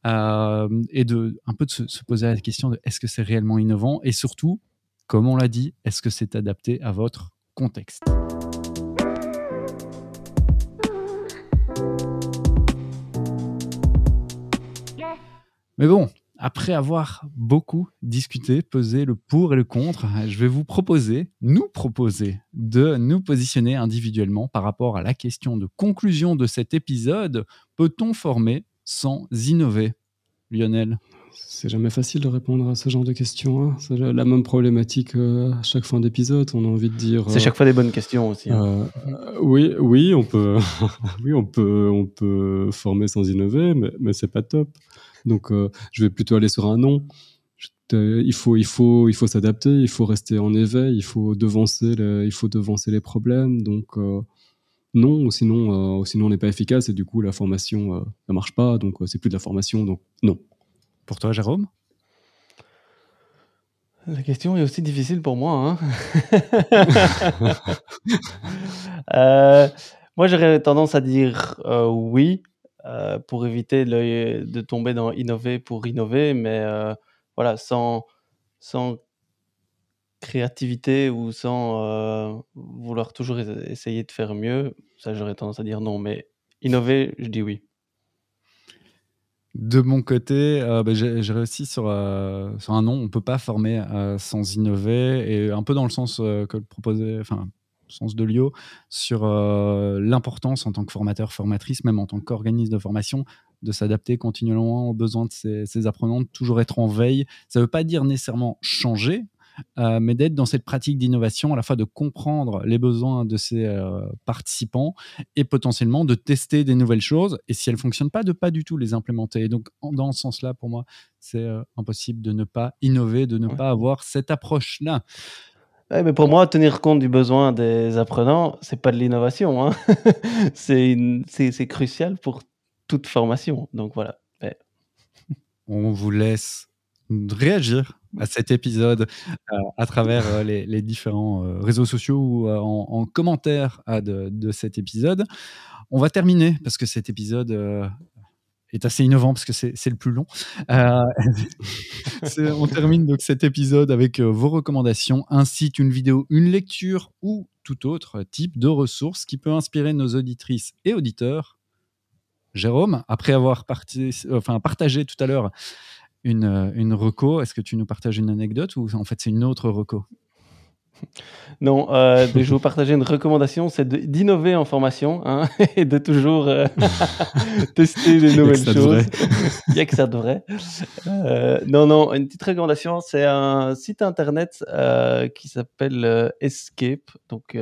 euh, et de un peu de se, se poser la question de est-ce que c'est réellement innovant et surtout, comme on l'a dit, est-ce que c'est adapté à votre contexte? Mais bon, après avoir beaucoup discuté, pesé le pour et le contre, je vais vous proposer, nous proposer, de nous positionner individuellement par rapport à la question de conclusion de cet épisode. Peut-on former sans innover Lionel C'est jamais facile de répondre à ce genre de questions. hein. C'est la la même problématique euh, à chaque fin d'épisode. On a envie de dire. C'est euh, chaque fois des bonnes questions aussi. hein. euh, oui, oui, on peut, [laughs] oui, on peut, on peut former sans innover, mais, mais c'est pas top. Donc, euh, je vais plutôt aller sur un non. Il faut, il faut, il faut s'adapter. Il faut rester en éveil. Il faut devancer, les, il faut devancer les problèmes. Donc, euh, non, ou sinon, euh, ou sinon on n'est pas efficace et du coup la formation, euh, ça marche pas. Donc, euh, c'est plus de la formation. Donc, non. Pour toi, Jérôme? La question est aussi difficile pour moi. hein. [laughs] [laughs] Euh, moi, j'aurais tendance à dire euh, oui euh, pour éviter de tomber dans innover pour innover, mais euh, voilà, sans, sans créativité ou sans euh, vouloir toujours es- essayer de faire mieux, ça, j'aurais tendance à dire non. Mais innover, je dis oui. De mon côté, euh, bah, j'ai réussi sur, euh, sur un non. On ne peut pas former euh, sans innover, et un peu dans le sens que proposait, enfin, sens de Lio, sur l'importance en tant que formateur, formatrice, même en tant qu'organisme de formation, de s'adapter continuellement aux besoins de ses, ses apprenants, toujours être en veille. Ça ne veut pas dire nécessairement changer, euh, mais d'être dans cette pratique d'innovation, à la fois de comprendre les besoins de ses euh, participants et potentiellement de tester des nouvelles choses. Et si elles ne fonctionnent pas, de pas du tout les implémenter. Et donc, en- dans ce sens-là, pour moi, c'est euh, impossible de ne pas innover, de ne Ouais. pas avoir cette approche-là. Ouais, mais pour moi, tenir compte du besoin des apprenants, c'est pas de l'innovation. hein. [laughs] c'est crucial pour toute formation. Donc voilà. Ouais. On vous laisse réagir à cet épisode euh, à travers euh, les, différents euh, réseaux sociaux ou en, en commentaire à de, cet épisode. On va terminer parce que cet épisode est assez innovant parce que c'est le plus long. [laughs] On termine donc cet épisode avec vos recommandations, un site, une vidéo, une lecture ou tout autre type de ressources qui peut inspirer nos auditrices et auditeurs. Jérôme, après avoir partagé tout à l'heure une, euh, une reco, est-ce que tu nous partages une anecdote ou en fait c'est une autre reco? [laughs] Non, euh, je vais vous partager une recommandation, c'est d'innover en formation hein, [laughs] et de toujours euh, [laughs] tester des nouvelles choses. Il n'y a que ça devrait. Euh, non, non, une petite recommandation, c'est un site internet qui s'appelle Escape, donc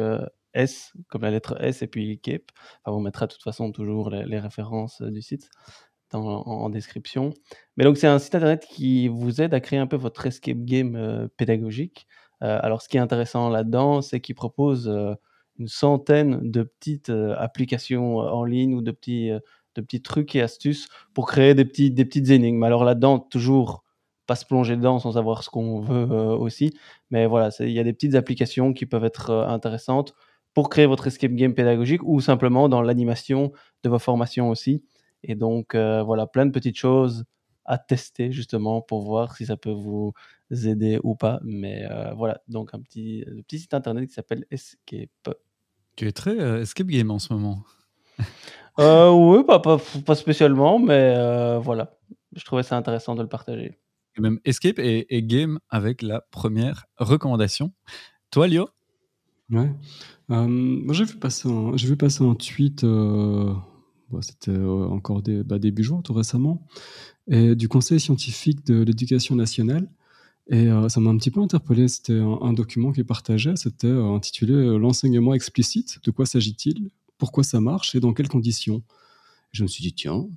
S comme la lettre S et puis Cape. Enfin, on mettra de toute façon toujours les, les références du site en, description. Mais donc c'est un site internet qui vous aide à créer un peu votre escape game euh, pédagogique. Euh, alors, ce qui est intéressant là-dedans, c'est qu'il propose euh, une centaine de petites applications en ligne ou de petits, de petits trucs et astuces pour créer des, petits, des petites énigmes. Alors là-dedans, toujours pas se plonger dedans sans savoir ce qu'on veut aussi. Mais voilà, il y a des petites applications qui peuvent être intéressantes pour créer votre escape game pédagogique ou simplement dans l'animation de vos formations aussi. Et donc, euh, voilà, plein de petites choses à tester justement pour voir si ça peut vous aider ou pas. Mais euh, voilà, donc un petit, site internet qui s'appelle Escape. Tu es très euh, escape game en ce moment. [laughs] Euh, oui, pas, pas, pas spécialement, mais euh, voilà, je trouvais ça intéressant de le partager. Et même escape et, et game avec la première recommandation. Toi, Lio Ouais. Euh, moi, j'ai vu passer un, j'ai vu passer un tweet, c'était euh, encore bah, début juin, tout récemment, et du Conseil scientifique de l'éducation nationale. Et euh, ça m'a un petit peu interpellé. C'était un, document qui partageait, c'était euh, intitulé L'enseignement explicite. De quoi s'agit-il? Pourquoi ça marche? Et dans quelles conditions? Je me suis dit, tiens,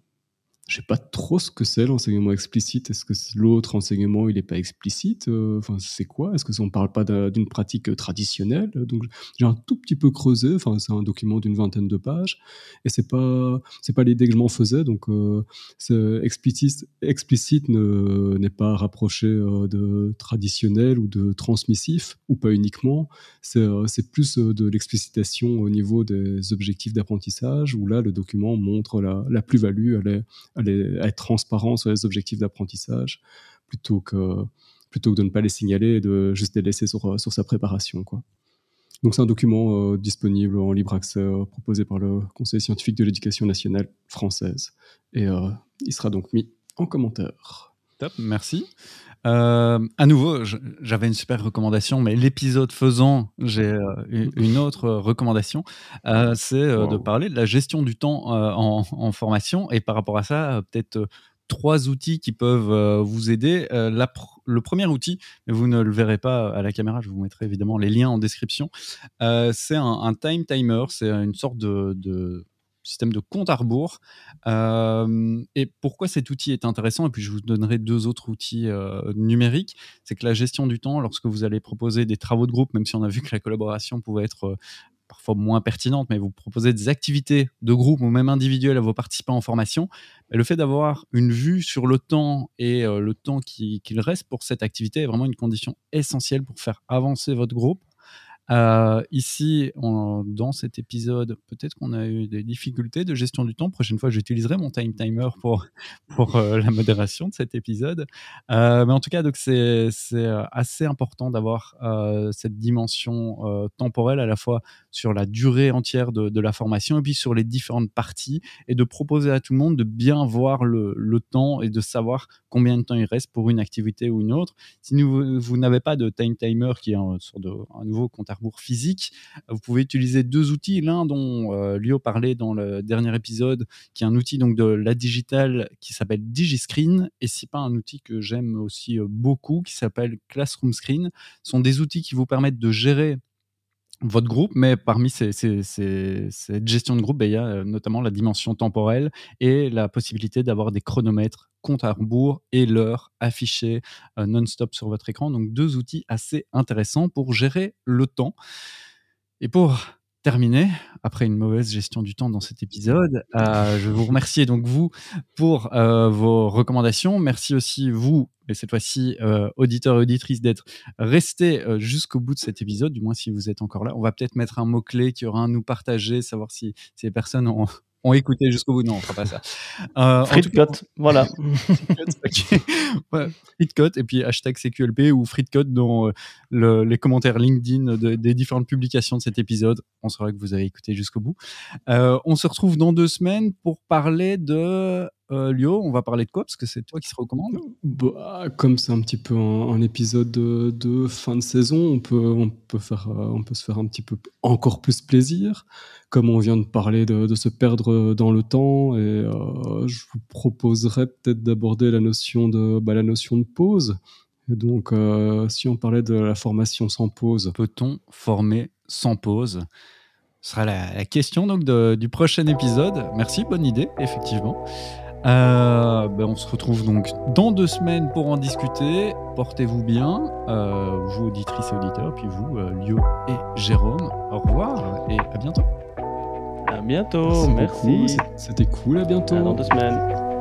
je sais pas trop ce que c'est l'enseignement explicite. Est-ce que l'autre enseignement il n'est pas explicite euh, Enfin, c'est quoi? Est-ce que on parle pas d'une pratique euh, traditionnelle? Donc j'ai un tout petit peu creusé. Enfin, c'est un document d'une vingtaine de pages et c'est pas c'est pas l'idée que je m'en faisais. Donc euh, explicite explicite n'est pas rapproché de traditionnel ou de transmissif ou pas uniquement. C'est plus de l'explicitation au niveau des objectifs d'apprentissage où là le document montre la, la plus-value. Elle être transparent sur les objectifs d'apprentissage plutôt que, plutôt que de ne pas les signaler et de juste les laisser sur, sur sa préparation. Quoi. Donc c'est un document euh, disponible en libre accès euh, proposé par le Conseil scientifique de l'éducation nationale française. Et euh, il sera donc mis en commentaire. Top, merci. Euh, à nouveau, j'avais une super recommandation, mais l'épisode faisant, j'ai une autre recommandation, c'est de parler de la gestion du temps en, formation. Et par rapport à ça, peut-être trois outils qui peuvent vous aider. le premier outil, mais vous ne le verrez pas à la caméra, je vous mettrai évidemment les liens en description, c'est un, time timer, c'est une sorte de système de compte à rebours. Et pourquoi cet outil est intéressant, et puis je vous donnerai deux autres outils numériques, c'est que la gestion du temps, lorsque vous allez proposer des travaux de groupe, même si on a vu que la collaboration pouvait être parfois moins pertinente, mais vous proposez des activités de groupe ou même individuelles à vos participants en formation, le fait d'avoir une vue sur le temps et le temps qu'il reste pour cette activité est vraiment une condition essentielle pour faire avancer votre groupe. Euh, ici, dans cet épisode, peut-être qu'on a eu des difficultés de gestion du temps. Prochaine fois, j'utiliserai mon time timer pour, pour euh, la modération de cet épisode. Euh, mais en tout cas, c'est assez important d'avoir cette dimension temporelle à la fois sur la durée entière de, la formation et puis sur les différentes parties et de proposer à tout le monde de bien voir le, le temps et de savoir combien de temps il reste pour une activité ou une autre. Si vous, vous n'avez pas de time timer qui est un, de, un nouveau compte à physique, vous pouvez utiliser deux outils. L'un dont euh, parlait dans le dernier épisode, qui est un outil donc de la digitale qui s'appelle DigiScreen, et si pas un outil que j'aime aussi euh, beaucoup qui s'appelle Classroom Screen. Sont des outils qui vous permettent de gérer votre groupe, mais parmi ces, cette gestion de groupe, ben, il y a euh, notamment la dimension temporelle et la possibilité d'avoir des chronomètres compte à rebours et l'heure affichée euh, non-stop sur votre écran. Donc deux outils assez intéressants pour gérer le temps. Et pour terminé après une mauvaise gestion du temps dans cet épisode. Euh, je vous remercie donc vous pour euh, vos recommandations. Merci aussi vous, et cette fois-ci euh, auditeurs et auditrices, d'être restés jusqu'au bout de cet épisode, du moins si vous êtes encore là. On va peut-être mettre un mot-clé qui aura un nous partager, savoir si, si les personnes ont, ont écouté jusqu'au bout. Non, on fera pas ça. Euh, Fritcote, voilà. Fritcote, [laughs] et puis hashtag CQLP ou Fritcote dans euh, les commentaires LinkedIn des différentes publications de cet épisode. On saura que vous avez écouté jusqu'au bout. Euh, on se retrouve dans deux semaines pour parler de euh, Lio, on va parler de quoi? Parce que c'est toi qui se recommande. Bah, comme c'est un petit peu un, épisode de, fin de saison, on peut, on, peut faire, euh, on peut se faire un petit peu encore plus plaisir. Comme on vient de parler de, se perdre dans le temps, et euh, je vous proposerais peut-être d'aborder la notion de, bah, la notion de pause. Et donc, si on parlait de la formation sans pause. Peut-on former sans pause? Ce sera la, question donc du prochain épisode. Merci, bonne idée, effectivement. Euh, ben on se retrouve donc dans deux semaines pour en discuter. Portez-vous bien, euh, vous auditrices et auditeurs, puis vous, euh, Lio et Jérôme. Au revoir et à bientôt. À bientôt, merci. C'était cool, à bientôt. dans deux semaines.